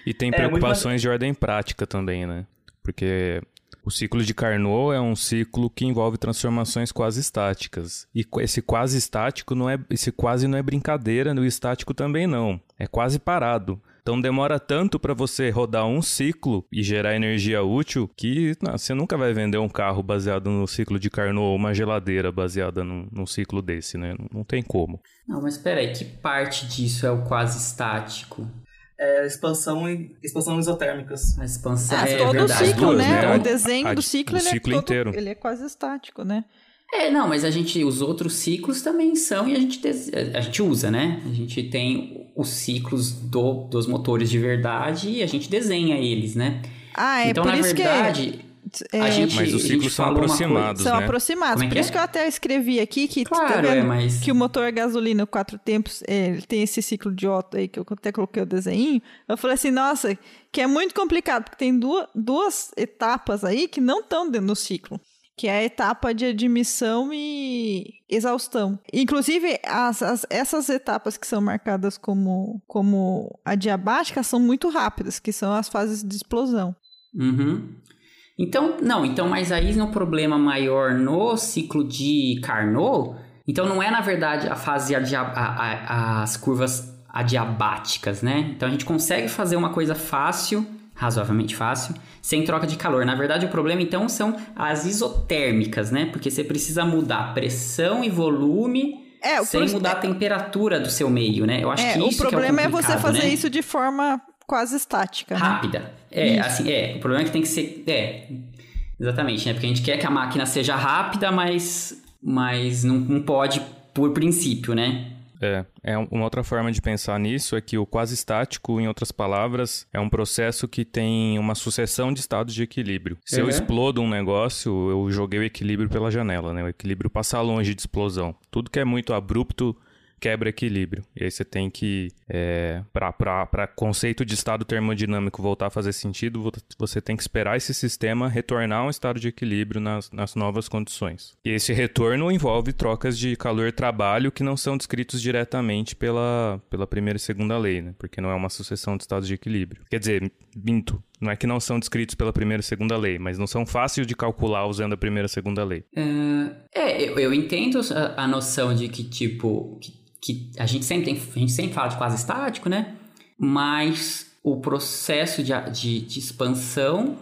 e tem é, preocupações mais... de ordem prática também, né? Porque o ciclo de Carnot é um ciclo que envolve transformações quase estáticas. E esse quase estático não é, esse quase não é brincadeira, no estático também não. É quase parado. Então demora tanto para você rodar um ciclo e gerar energia útil que não, você nunca vai vender um carro baseado no ciclo de Carnot ou uma geladeira baseada num, num ciclo desse, né? Não, não tem como. Não, mas espera aí, que parte disso é o quase estático? é, expansão e expansão isotérmicas. A expansão ah, é todo verdade. o ciclo, né? né? O desenho a, do ciclo, ele, ciclo é todo, inteiro. ele é quase estático, né? É, não, mas a gente, os outros ciclos também são e a gente, a gente usa, né? A gente tem os ciclos do, dos motores de verdade e a gente desenha eles, né? Ah, é então, por na isso verdade, que... É... A gente, mas os ciclos são aproximados, São né? aproximados. É por isso que eu até escrevi aqui que, claro, tá é, mas... que o motor gasolina quatro tempos ele tem esse ciclo de Otto aí, que eu até coloquei o desenho. Eu falei assim, nossa, que é muito complicado, porque tem duas, duas etapas aí que não estão dentro do ciclo que é a etapa de admissão e exaustão. Inclusive, as, as, essas etapas que são marcadas como, como adiabática são muito rápidas, que são as fases de explosão. Uhum. Então, não, então, mas aí no problema maior no ciclo de Carnot, então não é na verdade a fase adia, a, a, as curvas adiabáticas, né? Então a gente consegue fazer uma coisa fácil razoavelmente fácil, sem troca de calor. Na verdade, o problema então são as isotérmicas, né? Porque você precisa mudar pressão e volume é, sem mudar a temperatura do seu meio, né? Eu acho é, que isso O problema é, é, você fazer né? isso de forma quase estática. Né? Rápida. É, isso. assim, é. O problema é que tem que ser. É. Exatamente, né? Porque a gente quer que a máquina seja rápida, mas, mas não, não pode por princípio, né? É, é uma outra forma de pensar nisso é que o quase estático, em outras palavras, é um processo que tem uma sucessão de estados de equilíbrio. Se eu explodo um negócio, eu joguei o equilíbrio pela janela, né? O equilíbrio passa longe de explosão. Tudo que é muito abrupto quebra equilíbrio. E aí você tem que, é, para conceito de estado termodinâmico voltar a fazer sentido, você tem que esperar esse sistema retornar a um estado de equilíbrio nas, nas novas condições. E esse retorno envolve trocas de calor-trabalho que não são descritos diretamente pela, pela primeira e segunda lei, né? Porque não é uma sucessão de estados de equilíbrio. Quer dizer, minto, não é que não são descritos pela primeira e segunda lei, mas não são fáceis de calcular usando a primeira e segunda lei. Uh, é, eu, eu entendo a, a, noção de que, tipo, que, que, a, gente sempre tem, a gente sempre fala de quase estático, né? Mas o processo de, de, de expansão,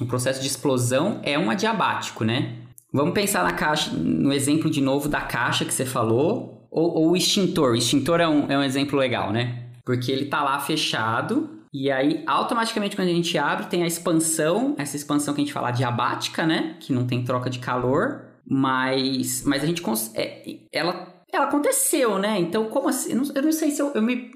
o processo de explosão é um adiabático, né? Vamos pensar na caixa, no exemplo de novo da caixa que você falou, ou, ou o extintor. O extintor é um, é um exemplo legal, né? Porque ele tá lá fechado, e aí, automaticamente, quando a gente abre, tem a expansão, essa expansão que a gente fala diabática, né? Que não tem troca de calor, mas, mas a gente. É, ela, ela aconteceu, né? Então, como assim? Eu não, eu não sei se eu, eu me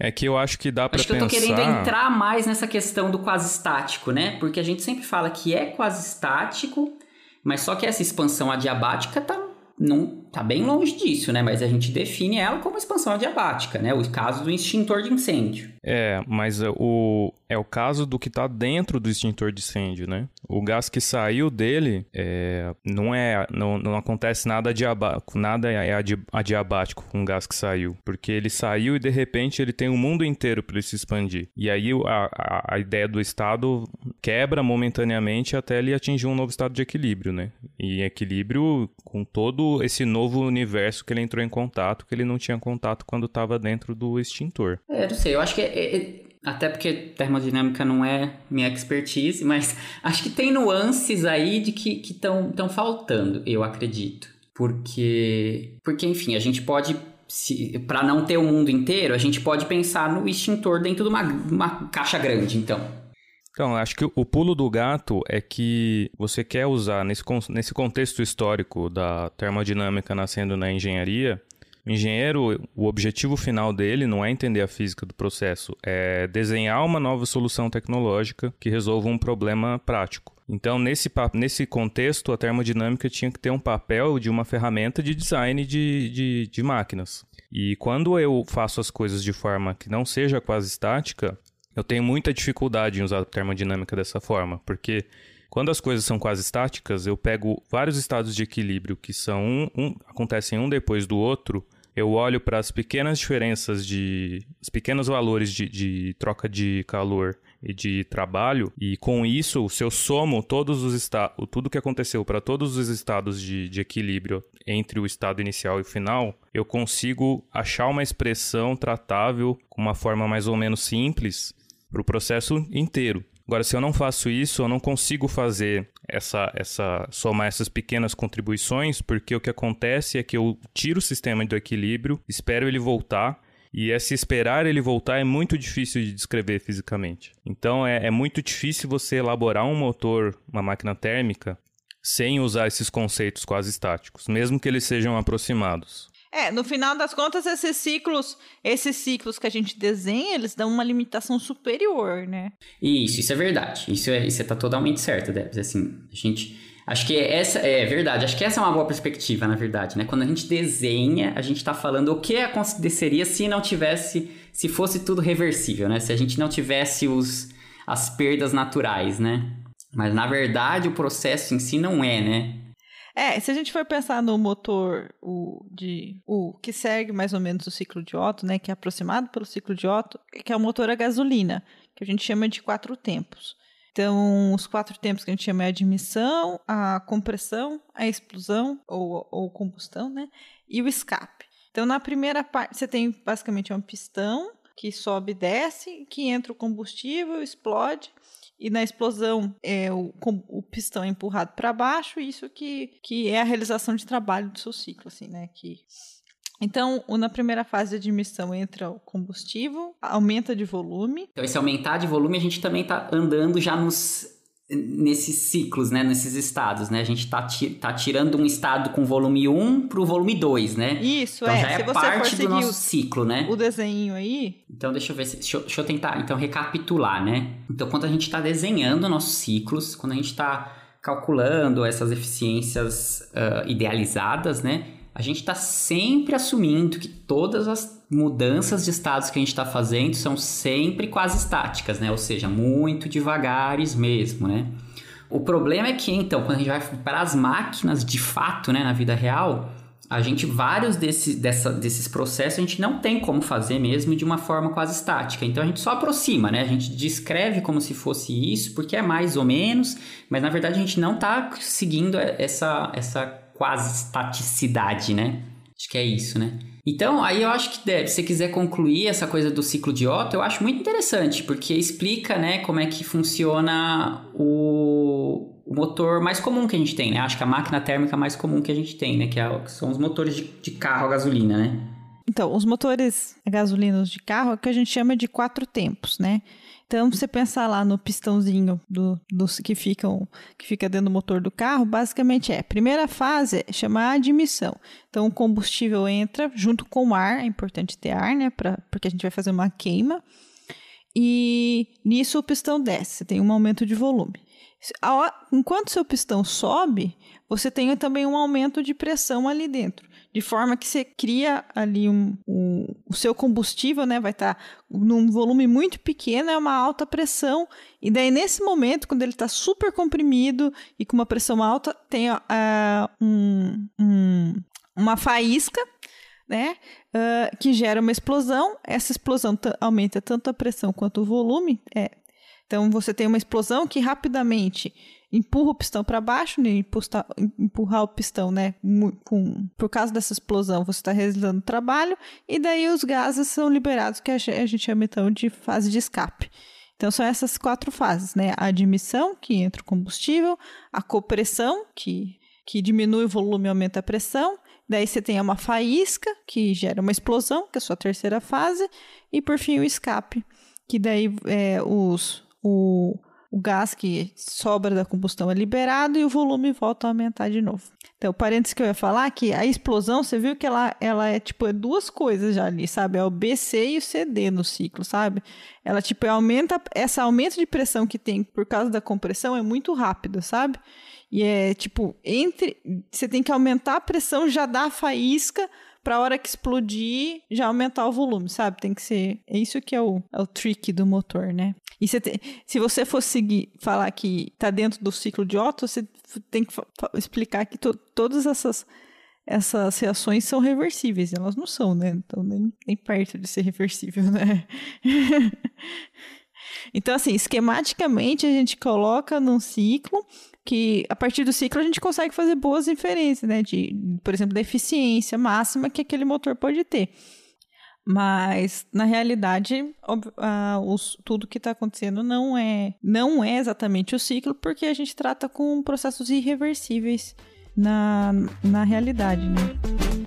é que eu acho que dá para pensar... Acho que eu tô querendo entrar mais nessa questão do quase estático, né? Porque a gente sempre fala que é quase estático, mas só que essa expansão adiabática tá não tá bem longe disso, né? Mas a gente define ela como expansão adiabática, né? O caso do extintor de incêndio. É, mas o, é o caso do que está dentro do extintor de incêndio, né? O gás que saiu dele é, não é, não, não acontece nada adiabático, nada é adiabático com o gás que saiu, porque ele saiu e de repente ele tem o um mundo inteiro para ele se expandir. E aí a, a, a ideia do estado quebra momentaneamente até ele atingir um novo estado de equilíbrio, né? E equilíbrio com todo esse novo universo que ele entrou em contato, que ele não tinha contato quando estava dentro do extintor. É, não sei, eu acho que é, é, até porque termodinâmica não é minha expertise, mas acho que tem nuances aí de que estão faltando, eu acredito. Porque, porque, enfim, a gente pode para não ter o mundo inteiro, a gente pode pensar no extintor dentro de uma, uma caixa grande, então. Então, acho que o pulo do gato é que você quer usar nesse, nesse contexto histórico da termodinâmica nascendo na engenharia, o engenheiro, o objetivo final dele não é entender a física do processo, é desenhar uma nova solução tecnológica que resolva um problema prático. Então, nesse, nesse contexto, a termodinâmica tinha que ter um papel de uma ferramenta de design de, de, de máquinas. E quando eu faço as coisas de forma que não seja quase estática, eu tenho muita dificuldade em usar a termodinâmica dessa forma, porque quando as coisas são quase estáticas, eu pego vários estados de equilíbrio que são um, um acontecem um depois do outro. Eu olho para as pequenas diferenças de. os pequenos valores de, de troca de calor e de trabalho, e com isso, se eu somo todos os estados, tudo que aconteceu para todos os estados de, de equilíbrio entre o estado inicial e o final, eu consigo achar uma expressão tratável com uma forma mais ou menos simples para o processo inteiro. Agora, se eu não faço isso, eu não consigo fazer essa, essa somar essas pequenas contribuições, porque o que acontece é que eu tiro o sistema do equilíbrio, espero ele voltar, e esse esperar ele voltar é muito difícil de descrever fisicamente. Então é, é muito difícil você elaborar um motor, uma máquina térmica, sem usar esses conceitos quase estáticos, mesmo que eles sejam aproximados. É, no final das contas, esses ciclos, esses ciclos que a gente desenha, eles dão uma limitação superior, né? Isso, isso é verdade. Isso é, isso tá totalmente certo, Debs. Assim, a gente. Acho que essa é verdade. Acho que essa é uma boa perspectiva, na verdade, né? Quando a gente desenha, a gente está falando o que aconteceria se não tivesse, se fosse tudo reversível, né? Se a gente não tivesse os, as perdas naturais, né? Mas na verdade o processo em si não é, né? É, se a gente for pensar no motor o, de, o que segue mais ou menos o ciclo de Otto, né, que é aproximado pelo ciclo de Otto, que é o motor a gasolina, que a gente chama de quatro tempos. Então, os quatro tempos que a gente chama é a admissão, a compressão, a explosão ou, ou combustão, né, e o escape. Então, na primeira parte, você tem basicamente um pistão que sobe e desce, que entra o combustível, explode, e na explosão é, o, o pistão é empurrado para baixo, isso que, que é a realização de trabalho do seu ciclo, assim, né? Que então, na primeira fase de admissão entra o combustível, aumenta de volume. Então, esse aumentar de volume, a gente também está andando já nos nesses ciclos, né, nesses estados, né? A gente tá, tá tirando um estado com volume 1 pro volume 2, né? Isso, então, é. já é parte do nosso ciclo, né? O desenho aí. Então, deixa eu ver, se, deixa, eu, deixa eu tentar, então, recapitular, né? Então, quando a gente está desenhando nossos ciclos, quando a gente está calculando essas eficiências uh, idealizadas, né? A gente está sempre assumindo que todas as mudanças de estados que a gente está fazendo são sempre quase estáticas, né? Ou seja, muito devagares mesmo, né? O problema é que, então, quando a gente vai para as máquinas de fato, né, na vida real, a gente, vários desse, dessa, desses processos, a gente não tem como fazer mesmo de uma forma quase estática. Então a gente só aproxima, né? A gente descreve como se fosse isso, porque é mais ou menos, mas na verdade a gente não está seguindo essa, essa quase estaticidade, né? Acho que é isso, né? Então, aí eu acho que deve, se você quiser concluir essa coisa do ciclo de Otto, eu acho muito interessante, porque explica, né, como é que funciona o, o motor mais comum que a gente tem, né? Acho que a máquina térmica mais comum que a gente tem, né? Que, é, que são os motores de, de carro a gasolina, né? Então, os motores a gasolina de carro é o que a gente chama de quatro tempos, né? Então, você pensar lá no pistãozinho do, dos que ficam que fica dentro do motor do carro, basicamente é, primeira fase é chamar admissão. Então, o combustível entra junto com o ar, é importante ter ar, né, pra, porque a gente vai fazer uma queima. E nisso o pistão desce, tem um aumento de volume. Enquanto seu pistão sobe, você tem também um aumento de pressão ali dentro de forma que você cria ali um, um, o seu combustível, né, vai estar tá num volume muito pequeno, é uma alta pressão, e daí nesse momento, quando ele está super comprimido e com uma pressão alta, tem uh, um, um, uma faísca, né, uh, que gera uma explosão, essa explosão aumenta tanto a pressão quanto o volume, é, então você tem uma explosão que rapidamente empurra o pistão para baixo, né? empurrar o pistão, né? Com, por causa dessa explosão, você está realizando trabalho, e daí os gases são liberados, que a gente chama então de fase de escape. Então são essas quatro fases, né? A admissão, que entra o combustível, a compressão, que, que diminui o volume e aumenta a pressão, daí você tem uma faísca, que gera uma explosão, que é a sua terceira fase, e por fim o escape, que daí é, os, o, o gás que sobra da combustão é liberado e o volume volta a aumentar de novo. Então, parênteses que eu ia falar é que a explosão, você viu que ela, ela é tipo é duas coisas já ali, sabe? É o BC e o CD no ciclo, sabe? Ela tipo aumenta esse aumento de pressão que tem por causa da compressão é muito rápido, sabe? E é tipo entre você tem que aumentar a pressão já dá a faísca para a hora que explodir já aumentar o volume, sabe? Tem que ser. É isso que é o, é o trick do motor, né? E você tem, se você for seguir, falar que tá dentro do ciclo de Otto, você tem que explicar que to, todas essas essas reações são reversíveis. Elas não são, né? Então, nem, nem perto de ser reversível, né? então, assim, esquematicamente, a gente coloca num ciclo que a partir do ciclo a gente consegue fazer boas inferências, né? De, por exemplo, da eficiência máxima que aquele motor pode ter. Mas na realidade, uh, os, tudo que está acontecendo não é não é exatamente o ciclo, porque a gente trata com processos irreversíveis na, na realidade, né?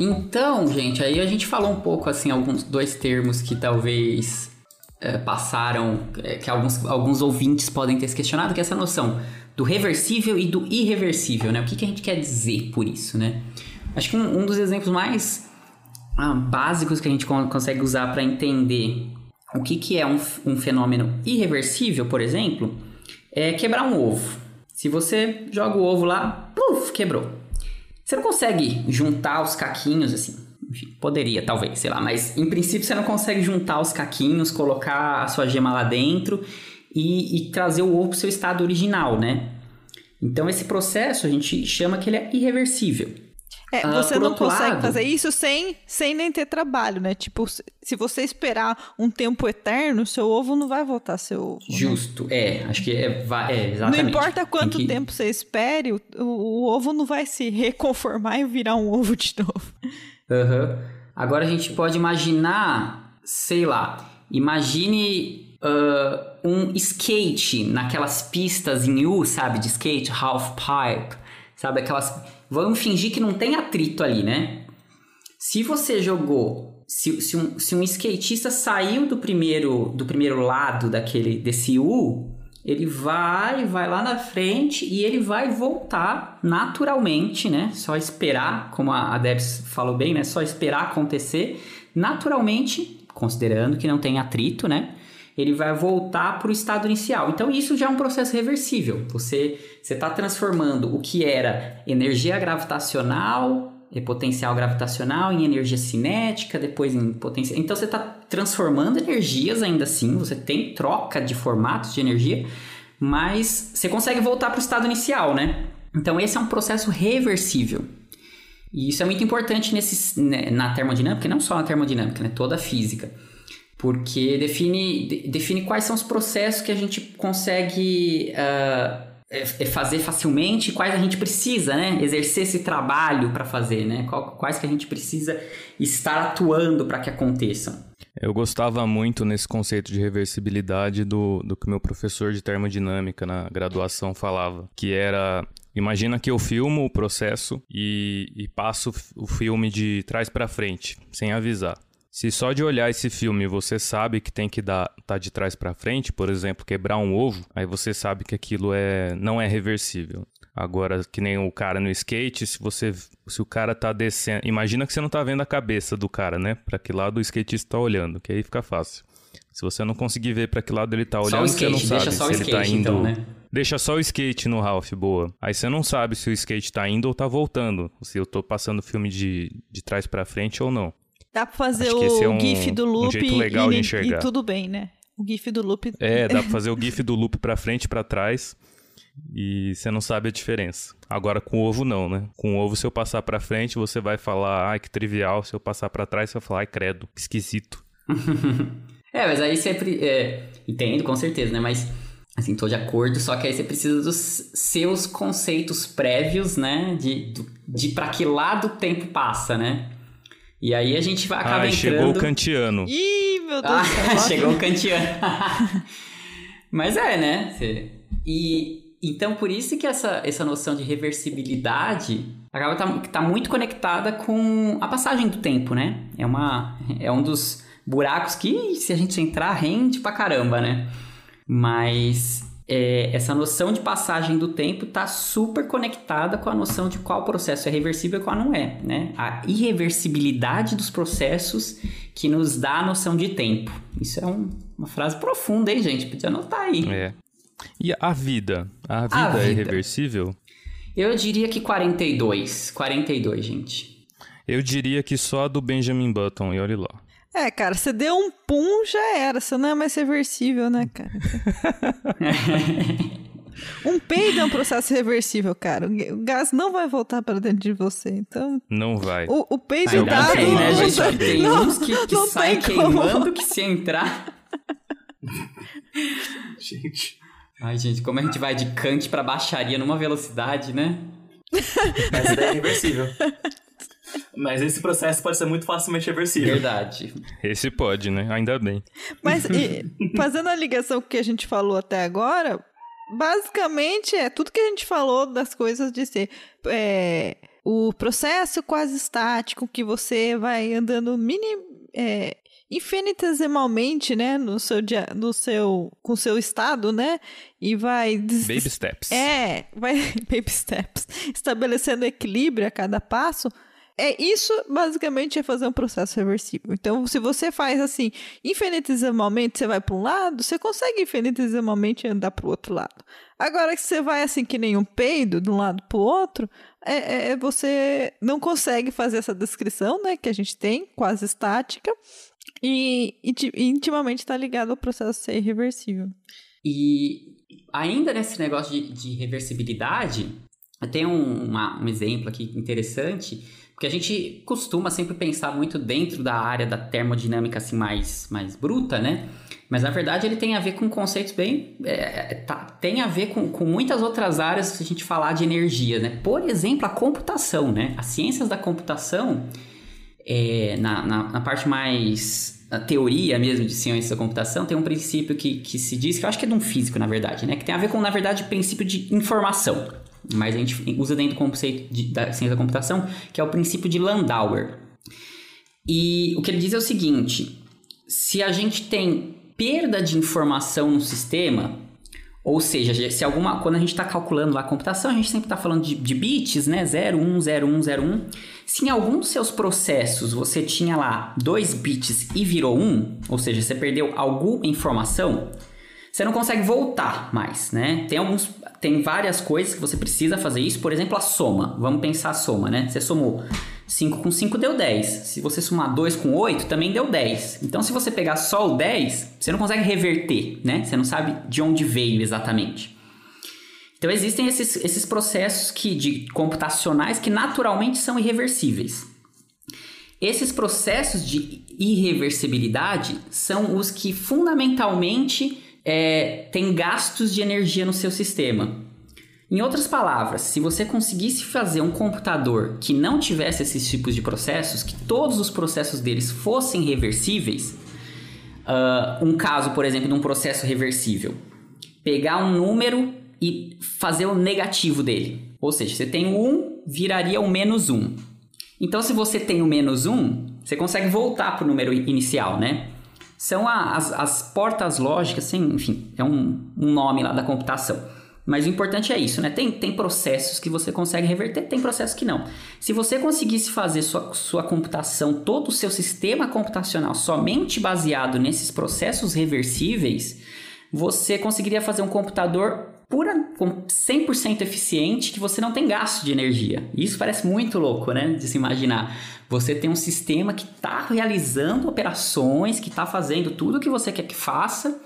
Então, gente, aí a gente falou um pouco, assim, alguns dois termos que talvez é, passaram, é, que alguns, alguns ouvintes podem ter se questionado, que é essa noção do reversível e do irreversível, né? O que, que a gente quer dizer por isso, né? Acho que um, um dos exemplos mais ah, básicos que a gente consegue usar para entender o que, que é um, um fenômeno irreversível, por exemplo, é quebrar um ovo. Se você joga o ovo lá, puf, quebrou. Você não consegue juntar os caquinhos assim. Enfim, poderia, talvez, sei lá, mas em princípio você não consegue juntar os caquinhos, colocar a sua gema lá dentro e, e trazer o ovo para o seu estado original, né? Então esse processo a gente chama que ele é irreversível. É, ah, você não consegue lado... fazer isso sem, sem nem ter trabalho, né? Tipo, se você esperar um tempo eterno, seu ovo não vai voltar a ser ovo. Né? Justo, né? é. Acho que é, é exatamente. Não importa quanto que... tempo você espere, o, o, ovo não vai se reconformar e virar um ovo de novo. Uhum. Agora a gente pode imaginar, sei lá, imagine uh, um skate naquelas pistas em U, sabe, de skate, half pipe, sabe, aquelas... Vamos fingir que não tem atrito ali, né? Se você jogou se, se, um, se um skatista saiu do primeiro, do primeiro lado daquele desse U, ele vai, vai lá na frente e ele vai voltar naturalmente, né? Só esperar, como a Debs falou bem, né? Só esperar acontecer naturalmente, considerando que não tem atrito, né? Ele vai voltar para o estado inicial. Então, isso já é um processo reversível. Você está transformando o que era energia gravitacional é potencial gravitacional em energia cinética, depois em potencial. Então você está transformando energias ainda assim, você tem troca de formatos de energia, mas você consegue voltar para o estado inicial, né? Então esse é um processo reversível. E isso é muito importante nesse, né, na termodinâmica, e não só na termodinâmica, né? toda a física. Porque define, define quais são os processos que a gente consegue uh, fazer facilmente, quais a gente precisa, né? Exercer esse trabalho para fazer, né? Quais que a gente precisa estar atuando para que aconteçam. Eu gostava muito nesse conceito de reversibilidade do, do que meu professor de termodinâmica na graduação falava, que era Imagina que eu filmo o processo e, e passo o filme de trás para frente, sem avisar. Se só de olhar esse filme você sabe que tem que dar tá de trás para frente, por exemplo, quebrar um ovo, aí você sabe que aquilo é não é reversível. Agora, que nem o cara no skate, se você se o cara tá descendo, imagina que você não tá vendo a cabeça do cara, né? Para que lado o skatista tá olhando, que aí fica fácil. Se você não conseguir ver para que lado ele tá olhando, skate, você não sabe se ele skate, tá indo. Então, né? Deixa só o skate no Ralph, boa. Aí você não sabe se o skate tá indo ou tá voltando. Se eu tô passando o filme de, de trás para frente ou não. Dá pra fazer o é um, GIF do loop um jeito legal e, de enxergar. e tudo bem, né? O GIF do loop. É, dá pra fazer o GIF do loop pra frente e pra trás. E você não sabe a diferença. Agora com o ovo não, né? Com o ovo, se eu passar pra frente, você vai falar, ai, que trivial. Se eu passar pra trás, você vai falar, ai, credo, esquisito. é, mas aí sempre. É, entendo, com certeza, né? Mas assim, tô de acordo, só que aí você precisa dos seus conceitos prévios, né? De, de, de para que lado o tempo passa, né? E aí a gente vai acaba ah, entrando... chegou o kantiano. Ih, meu Deus ah, Chegou o kantiano. Mas é, né? E então por isso que essa, essa noção de reversibilidade acaba tá, tá muito conectada com a passagem do tempo, né? É uma é um dos buracos que se a gente entrar rende pra caramba, né? Mas é, essa noção de passagem do tempo está super conectada com a noção de qual processo é reversível e qual não é, né? A irreversibilidade dos processos que nos dá a noção de tempo. Isso é um, uma frase profunda, hein, gente? Podia anotar aí. É. E a vida? A vida, a vida. é irreversível? Eu diria que 42. 42, gente. Eu diria que só a do Benjamin Button, e olhe lá. É, cara, você deu um pum, já era. Você não é mais reversível, né, cara? um peido é um processo reversível, cara. O gás não vai voltar para dentro de você, então... Não vai. O, o peido Ainda dado... Tem, né, gente? Tem não, uns que, que saem queimando como. que se entrar... gente... Ai, gente, como a gente vai de cante para baixaria numa velocidade, né? Mas é reversível. Mas esse processo pode ser muito facilmente reversível. Verdade. Esse pode, né? Ainda bem. Mas e, fazendo a ligação que a gente falou até agora, basicamente é tudo que a gente falou das coisas de ser é, o processo quase estático que você vai andando mini é, infinitesimalmente, né, no seu dia, no seu com seu estado, né, e vai baby steps. É, vai baby steps, estabelecendo equilíbrio a cada passo é isso basicamente é fazer um processo reversível. Então, se você faz assim, infinitesimalmente, você vai para um lado, você consegue infinitesimalmente andar para o outro lado. Agora que você vai assim que nem um peido de um lado para o outro, é, é, é, você não consegue fazer essa descrição, né, que a gente tem, quase estática, e, e intimamente está ligado ao processo ser irreversível. E ainda nesse negócio de, de reversibilidade, tem um, uma, um exemplo aqui interessante porque a gente costuma sempre pensar muito dentro da área da termodinâmica assim mais, mais bruta, né? Mas na verdade ele tem a ver com conceitos bem. É, tá, tem a ver com, com muitas outras áreas se a gente falar de energia, né? Por exemplo, a computação, né? As ciências da computação é, na, na, na, parte mais a teoria mesmo de ciência da computação, tem um princípio que, que se diz, que eu acho que é de um físico, na verdade, né? Que tem a ver com, na verdade, o princípio de informação. Mas a gente usa dentro do conceito de, da ciência da computação, que é o princípio de Landauer. E o que ele diz é o seguinte: se a gente tem perda de informação no sistema, ou seja, se alguma. Quando a gente está calculando lá a computação, a gente sempre está falando de, de, bits, né? 0, 1, 0, 1, 0, 1. Se em algum dos seus processos você tinha lá 2 bits e virou 1, ou seja, você perdeu alguma informação, você não consegue voltar mais, né? Tem alguns. Tem várias coisas que você precisa fazer isso, por exemplo, a soma. Vamos pensar a soma, né? Você somou 5 com 5 deu 10. Se você somar 2 com 8, também deu 10. Então, se você pegar só o 10, você não consegue reverter, né? Você não sabe de onde veio exatamente. Então, existem esses, esses processos que, de computacionais que naturalmente são irreversíveis. Esses processos de irreversibilidade são os que fundamentalmente é, têm gastos de energia no seu sistema. Em outras palavras, se você conseguisse fazer um computador que não tivesse esses tipos de processos, que todos os processos deles fossem reversíveis, uh, um caso, por exemplo, de um processo reversível, pegar um número e fazer o negativo dele. Ou seja, você tem o 1, viraria o menos 1. Então, se você tem o menos 1, você consegue voltar para o número inicial, né? São as, as portas lógicas, enfim, é um, um nome lá da computação. Mas o importante é isso, né? Tem, tem processos que você consegue reverter, tem processos que não. Se você conseguisse fazer sua, sua computação, todo o seu sistema computacional somente baseado nesses processos reversíveis, você conseguiria fazer um computador pura, 100% eficiente que você não tem gasto de energia. Isso parece muito louco, né? De se imaginar. Você tem um sistema que está realizando operações, que está fazendo tudo o que você quer que faça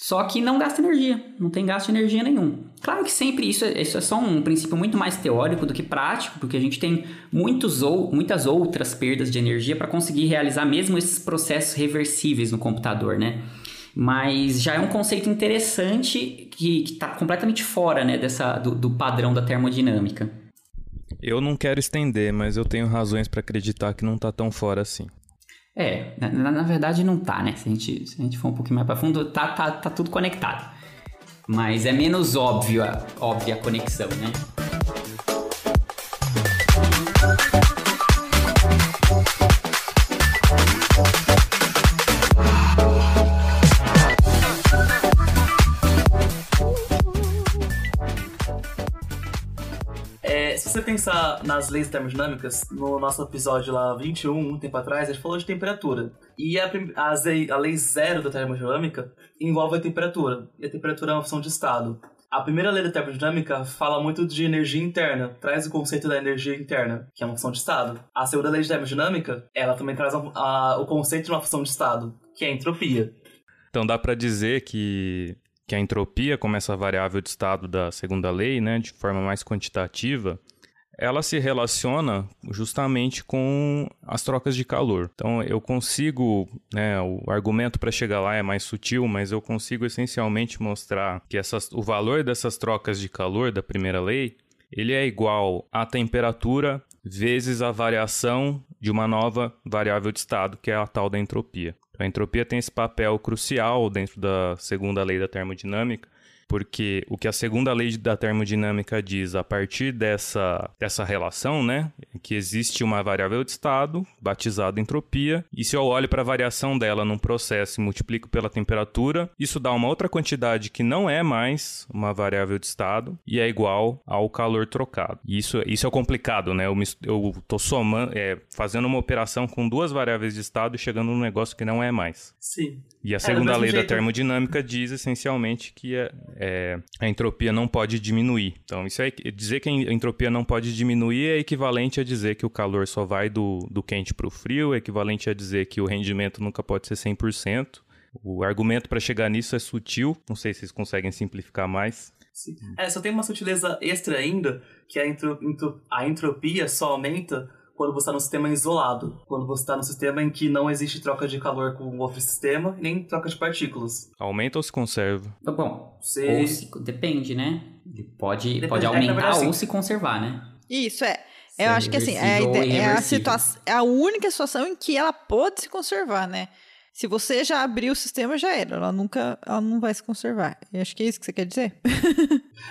só que não gasta energia, não tem gasto de energia nenhum. Claro que sempre isso, é, isso é só um princípio muito mais teórico do que prático, porque a gente tem muitos ou, muitas outras perdas de energia para conseguir realizar mesmo esses processos reversíveis no computador, né? Mas já é um conceito interessante que está completamente fora né, dessa, do, do padrão da termodinâmica. Eu não quero estender, mas eu tenho razões para acreditar que não está tão fora assim. É, na, na, verdade não tá, né? Se a, gente, se a gente for um pouquinho mais para fundo, tá, tá, tá tudo conectado. Mas é menos óbvio a, óbvia a conexão, né? Pensar nas leis termodinâmicas, no nosso episódio lá 21, um tempo atrás, a gente falou de temperatura. E a, a, a lei zero da termodinâmica envolve a temperatura. E a temperatura é uma função de estado. A primeira lei da termodinâmica fala muito de energia interna, traz o conceito da energia interna, que é uma função de estado. A segunda lei de termodinâmica, ela também traz a, a, o conceito de uma função de estado, que é a entropia. Então dá para dizer que que a entropia, como essa variável de estado da segunda lei, né, de forma mais quantitativa, ela se relaciona justamente com as trocas de calor. Então eu consigo, né, o argumento para chegar lá é mais sutil, mas eu consigo essencialmente mostrar que essas, o valor dessas trocas de calor da primeira lei ele é igual à temperatura vezes a variação de uma nova variável de estado, que é a tal da entropia. Então, a entropia tem esse papel crucial dentro da segunda lei da termodinâmica, porque o que a segunda lei da termodinâmica diz a partir dessa, dessa relação, né, é que existe uma variável de estado, batizada entropia, e se eu olho para a variação dela num processo e multiplico pela temperatura, isso dá uma outra quantidade que não é mais uma variável de estado e é igual ao calor trocado. Isso, isso é complicado, né? Eu, eu tô somando, é, fazendo uma operação com duas variáveis de estado e chegando num negócio que não é mais. Sim. E a é, segunda é, lei jeito... da termodinâmica diz essencialmente que é, é, a entropia não pode diminuir. Então, isso é dizer que a entropia não pode diminuir é equivalente a dizer que o calor só vai do, do quente para o frio, é equivalente a dizer que o rendimento nunca pode ser 100%. O argumento para chegar nisso é sutil, não sei se vocês conseguem simplificar mais. Sim. É, só tem uma sutileza extra ainda, que a, a entropia só aumenta quando você está num sistema isolado, quando você está num sistema em que não existe troca de calor com outro sistema, nem troca de partículas. Aumenta ou se conserva? Tá bom, você... ou se, depende, né? Pode, depende, pode é aumentar é, assim, ou se conservar, né? Isso, é. Eu é acho que assim, é, é, a situação, é a única situação em que ela pode se conservar, né? Se você já abriu o sistema, já era. Ela nunca, ela não vai se conservar. Eu acho que é isso que você quer dizer.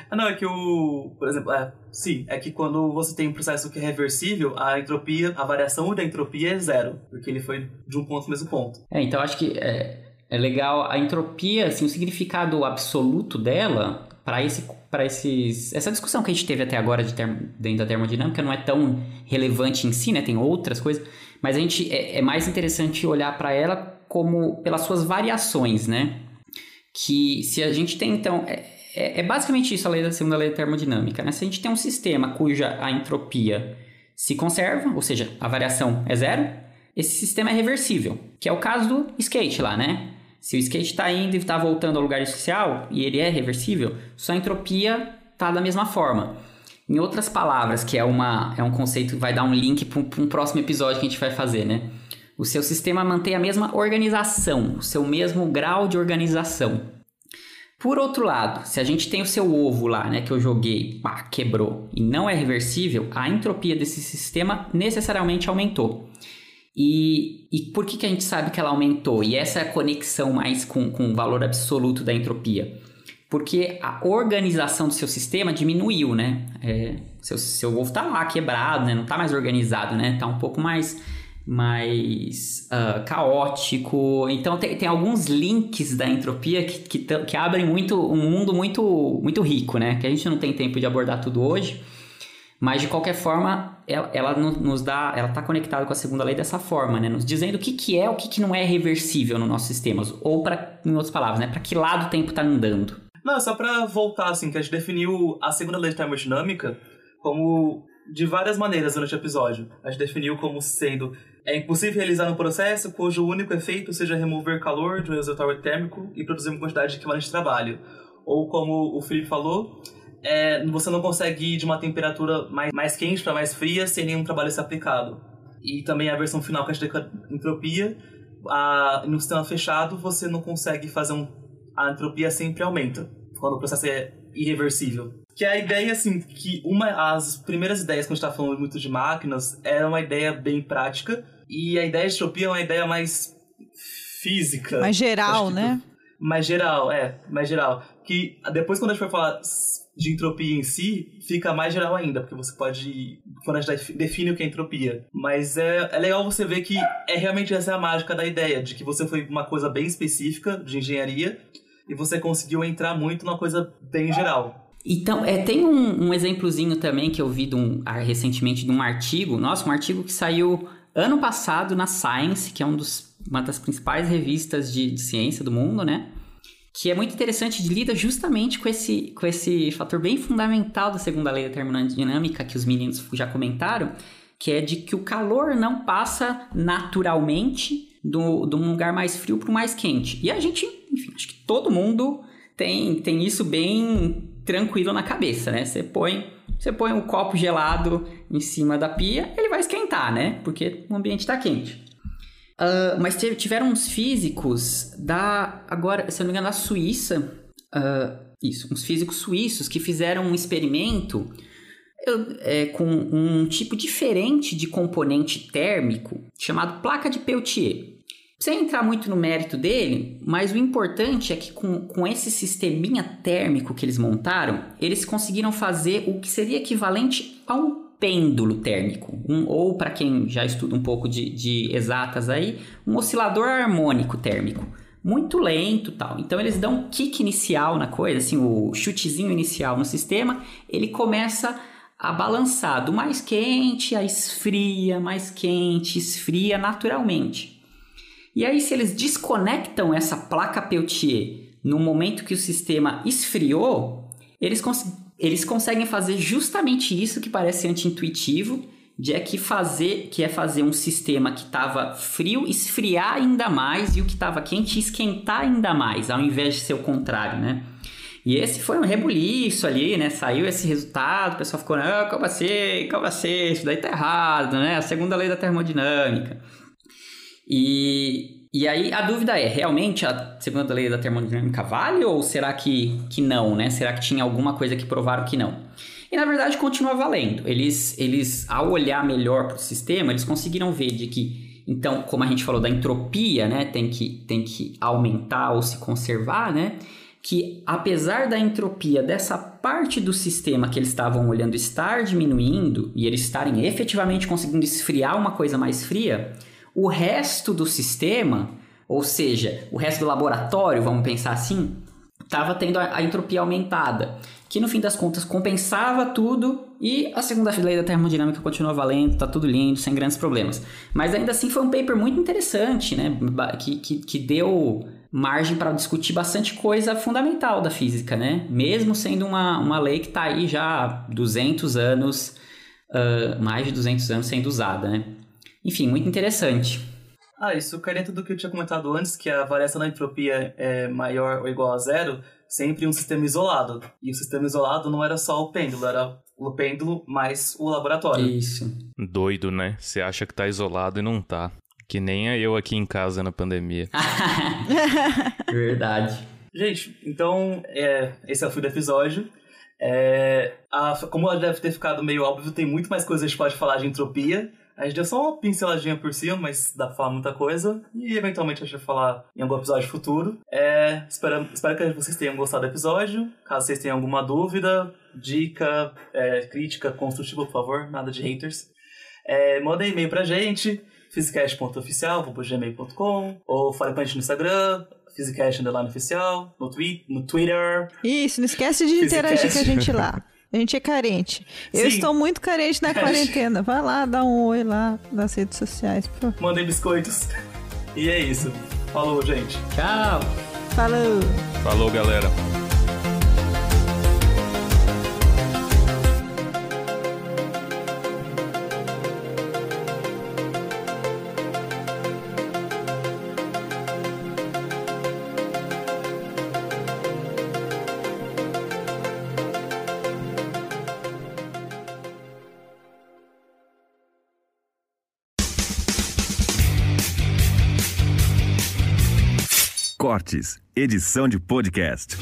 ah, não, é que o, por exemplo, é, sim, é que quando você tem um processo que é reversível, a entropia, a variação da entropia é zero, porque ele foi de um ponto ao mesmo ponto. É, então acho que é, é legal a entropia, assim, o significado absoluto dela para esse para esses essa discussão que a gente teve até agora de term, dentro da termodinâmica não é tão relevante em si, né? Tem outras coisas, mas a gente é, é mais interessante olhar para ela como pelas suas variações, né? Que se a gente tem então é, é, é, basicamente isso a lei da segunda lei da termodinâmica, né? Se a gente tem um sistema cuja a entropia se conserva, ou seja, a variação é zero, esse sistema é reversível, que é o caso do skate lá, né? Se o skate está indo e está voltando ao lugar inicial e ele é reversível, sua entropia está da mesma forma. Em outras palavras, que é, uma, é um conceito que vai dar um link para um próximo episódio que a gente vai fazer, né? O seu sistema mantém a mesma organização, o seu mesmo grau de organização. Por outro lado, se a gente tem o seu ovo lá, né, que eu joguei, pá, quebrou e não é reversível, a entropia desse sistema necessariamente aumentou. E, e por que, que a gente sabe que ela aumentou? E essa é a conexão mais com, com o valor absoluto da entropia. Porque a organização do seu sistema diminuiu, né? É, seu, seu ovo está lá quebrado, né? Não está mais organizado, né? Está um pouco mais mais uh, caótico. Então tem, tem alguns links da entropia que, que, que, abrem muito um mundo muito, muito rico, né? Que a gente não tem tempo de abordar tudo hoje. Mas de qualquer forma, ela, ela nos dá, ela está conectada com a segunda lei dessa forma, né? Nos dizendo o que, que é, o que, que não é reversível no nosso sistema, ou para, em outras palavras, né? Para que lado o tempo está andando. Não, só para voltar assim, que a gente definiu a segunda lei de termodinâmica como de várias maneiras durante o episódio. A gente definiu como sendo é impossível realizar um processo cujo único efeito seja remover calor de um reservatório térmico e produzir uma quantidade equivalente de trabalho. Ou como o Felipe falou, é, você não consegue ir de uma temperatura mais, mais quente para mais fria sem nenhum trabalho ser aplicado. E também a versão final que a gente tem entropia, a, no sistema fechado você não consegue fazer um... a entropia sempre aumenta, quando o processo é irreversível. Que a ideia, assim, que uma as primeiras ideias, quando a gente tá falando muito de máquinas, era uma ideia bem prática, e a ideia de entropia é uma ideia mais física. Mais geral, né? Mais geral, é, mais geral. Que depois, quando a gente for falar de entropia em si, fica mais geral ainda, porque você pode. Quando a gente define o que é entropia. Mas é, é legal você ver que é realmente essa é a mágica da ideia, de que você foi uma coisa bem específica de engenharia e você conseguiu entrar muito numa coisa bem geral. Então, é, tem um, um exemplozinho também que eu vi de um, ah, recentemente de um artigo, nossa, um artigo que saiu ano passado na Science, que é um dos, uma das principais revistas de, de ciência do mundo, né? Que é muito interessante, lida justamente com esse, com esse fator bem fundamental da segunda lei da termodinâmica, que os meninos já comentaram, que é de que o calor não passa naturalmente do, de um lugar mais frio para o mais quente. E a gente, enfim, acho que todo mundo tem, tem isso bem tranquilo na cabeça, né? Você põe, você põe um copo gelado em cima da pia, ele vai esquentar, né? Porque o ambiente está quente. Uh, mas tiveram uns físicos da, agora, se eu não me engano, da Suíça, uh, isso, uns físicos suíços que fizeram um experimento é, com um tipo diferente de componente térmico chamado placa de Peltier sem entrar muito no mérito dele, mas o importante é que com, com esse sisteminha térmico que eles montaram, eles conseguiram fazer o que seria equivalente a um pêndulo térmico, um, ou para quem já estuda um pouco de, de exatas aí, um oscilador harmônico térmico. Muito lento tal. Então eles dão um kick inicial na coisa, assim, o chutezinho inicial no sistema, ele começa a balançar do mais quente a esfria, mais quente, esfria naturalmente. E aí, se eles desconectam essa placa Peltier no momento que o sistema esfriou, eles, cons eles conseguem fazer justamente isso que parece anti-intuitivo, de é que fazer que é fazer um sistema que estava frio esfriar ainda mais e o que estava quente esquentar ainda mais, ao invés de ser o contrário, né? E esse foi um rebuliço ali, né? Saiu esse resultado, o pessoal ficou, ah, como assim? Como assim? Isso daí tá errado, né? A segunda lei da termodinâmica. E, e aí a dúvida é, realmente a segunda lei da termodinâmica vale ou será que, que não, né? Será que tinha alguma coisa que provaram que não? E na verdade continua valendo. Eles, eles ao olhar melhor para o sistema, eles conseguiram ver de que, então, como a gente falou da entropia, né, tem que, tem que aumentar ou se conservar, né? Que apesar da entropia dessa parte do sistema que eles estavam olhando estar diminuindo e eles estarem efetivamente conseguindo esfriar uma coisa mais fria, o resto do sistema, ou seja, o resto do laboratório, vamos pensar assim, estava tendo a, entropia aumentada, que no fim das contas compensava tudo e a segunda lei da termodinâmica continua valendo, tá tudo lindo, sem grandes problemas. Mas ainda assim foi um paper muito interessante, né, que, que, que deu margem para discutir bastante coisa fundamental da física, né, mesmo sendo uma, uma lei que está aí já há 200 anos, uh, mais de 200 anos sendo usada, né. Enfim, muito interessante. Ah, isso cai dentro do que eu tinha comentado antes, que a variação da entropia é maior ou igual a zero, sempre um sistema isolado. E o sistema isolado não era só o pêndulo, era o pêndulo mais o laboratório. Isso. Doido, né? Você acha que tá isolado e não tá. Que nem eu aqui em casa na pandemia. Verdade. Gente, então, é, esse é o fim do episódio. É, a, como deve ter ficado meio óbvio, tem muito mais coisas que a gente pode falar de entropia. A gente deu só uma pinceladinha por cima, mas dá pra falar muita coisa. E eventualmente a gente vai falar em algum episódio futuro. É, espero, espero que vocês tenham gostado do episódio. Caso vocês tenham alguma dúvida, dica, é, crítica construtiva, por favor, nada de haters. É, mandem e-mail pra gente, physicast.oficial.gmail.com ou fale com a gente no Instagram, Physicast Underline Oficial, no, twi no Twitter. Isso, não esquece de interagir com a gente lá. A gente é carente. Eu Sim. estou muito carente na quarentena. Vai lá, dá um oi lá nas redes sociais. Pô. Mandem biscoitos. E é isso. Falou, gente. Tchau. Falou. Falou, galera. Edição de podcast.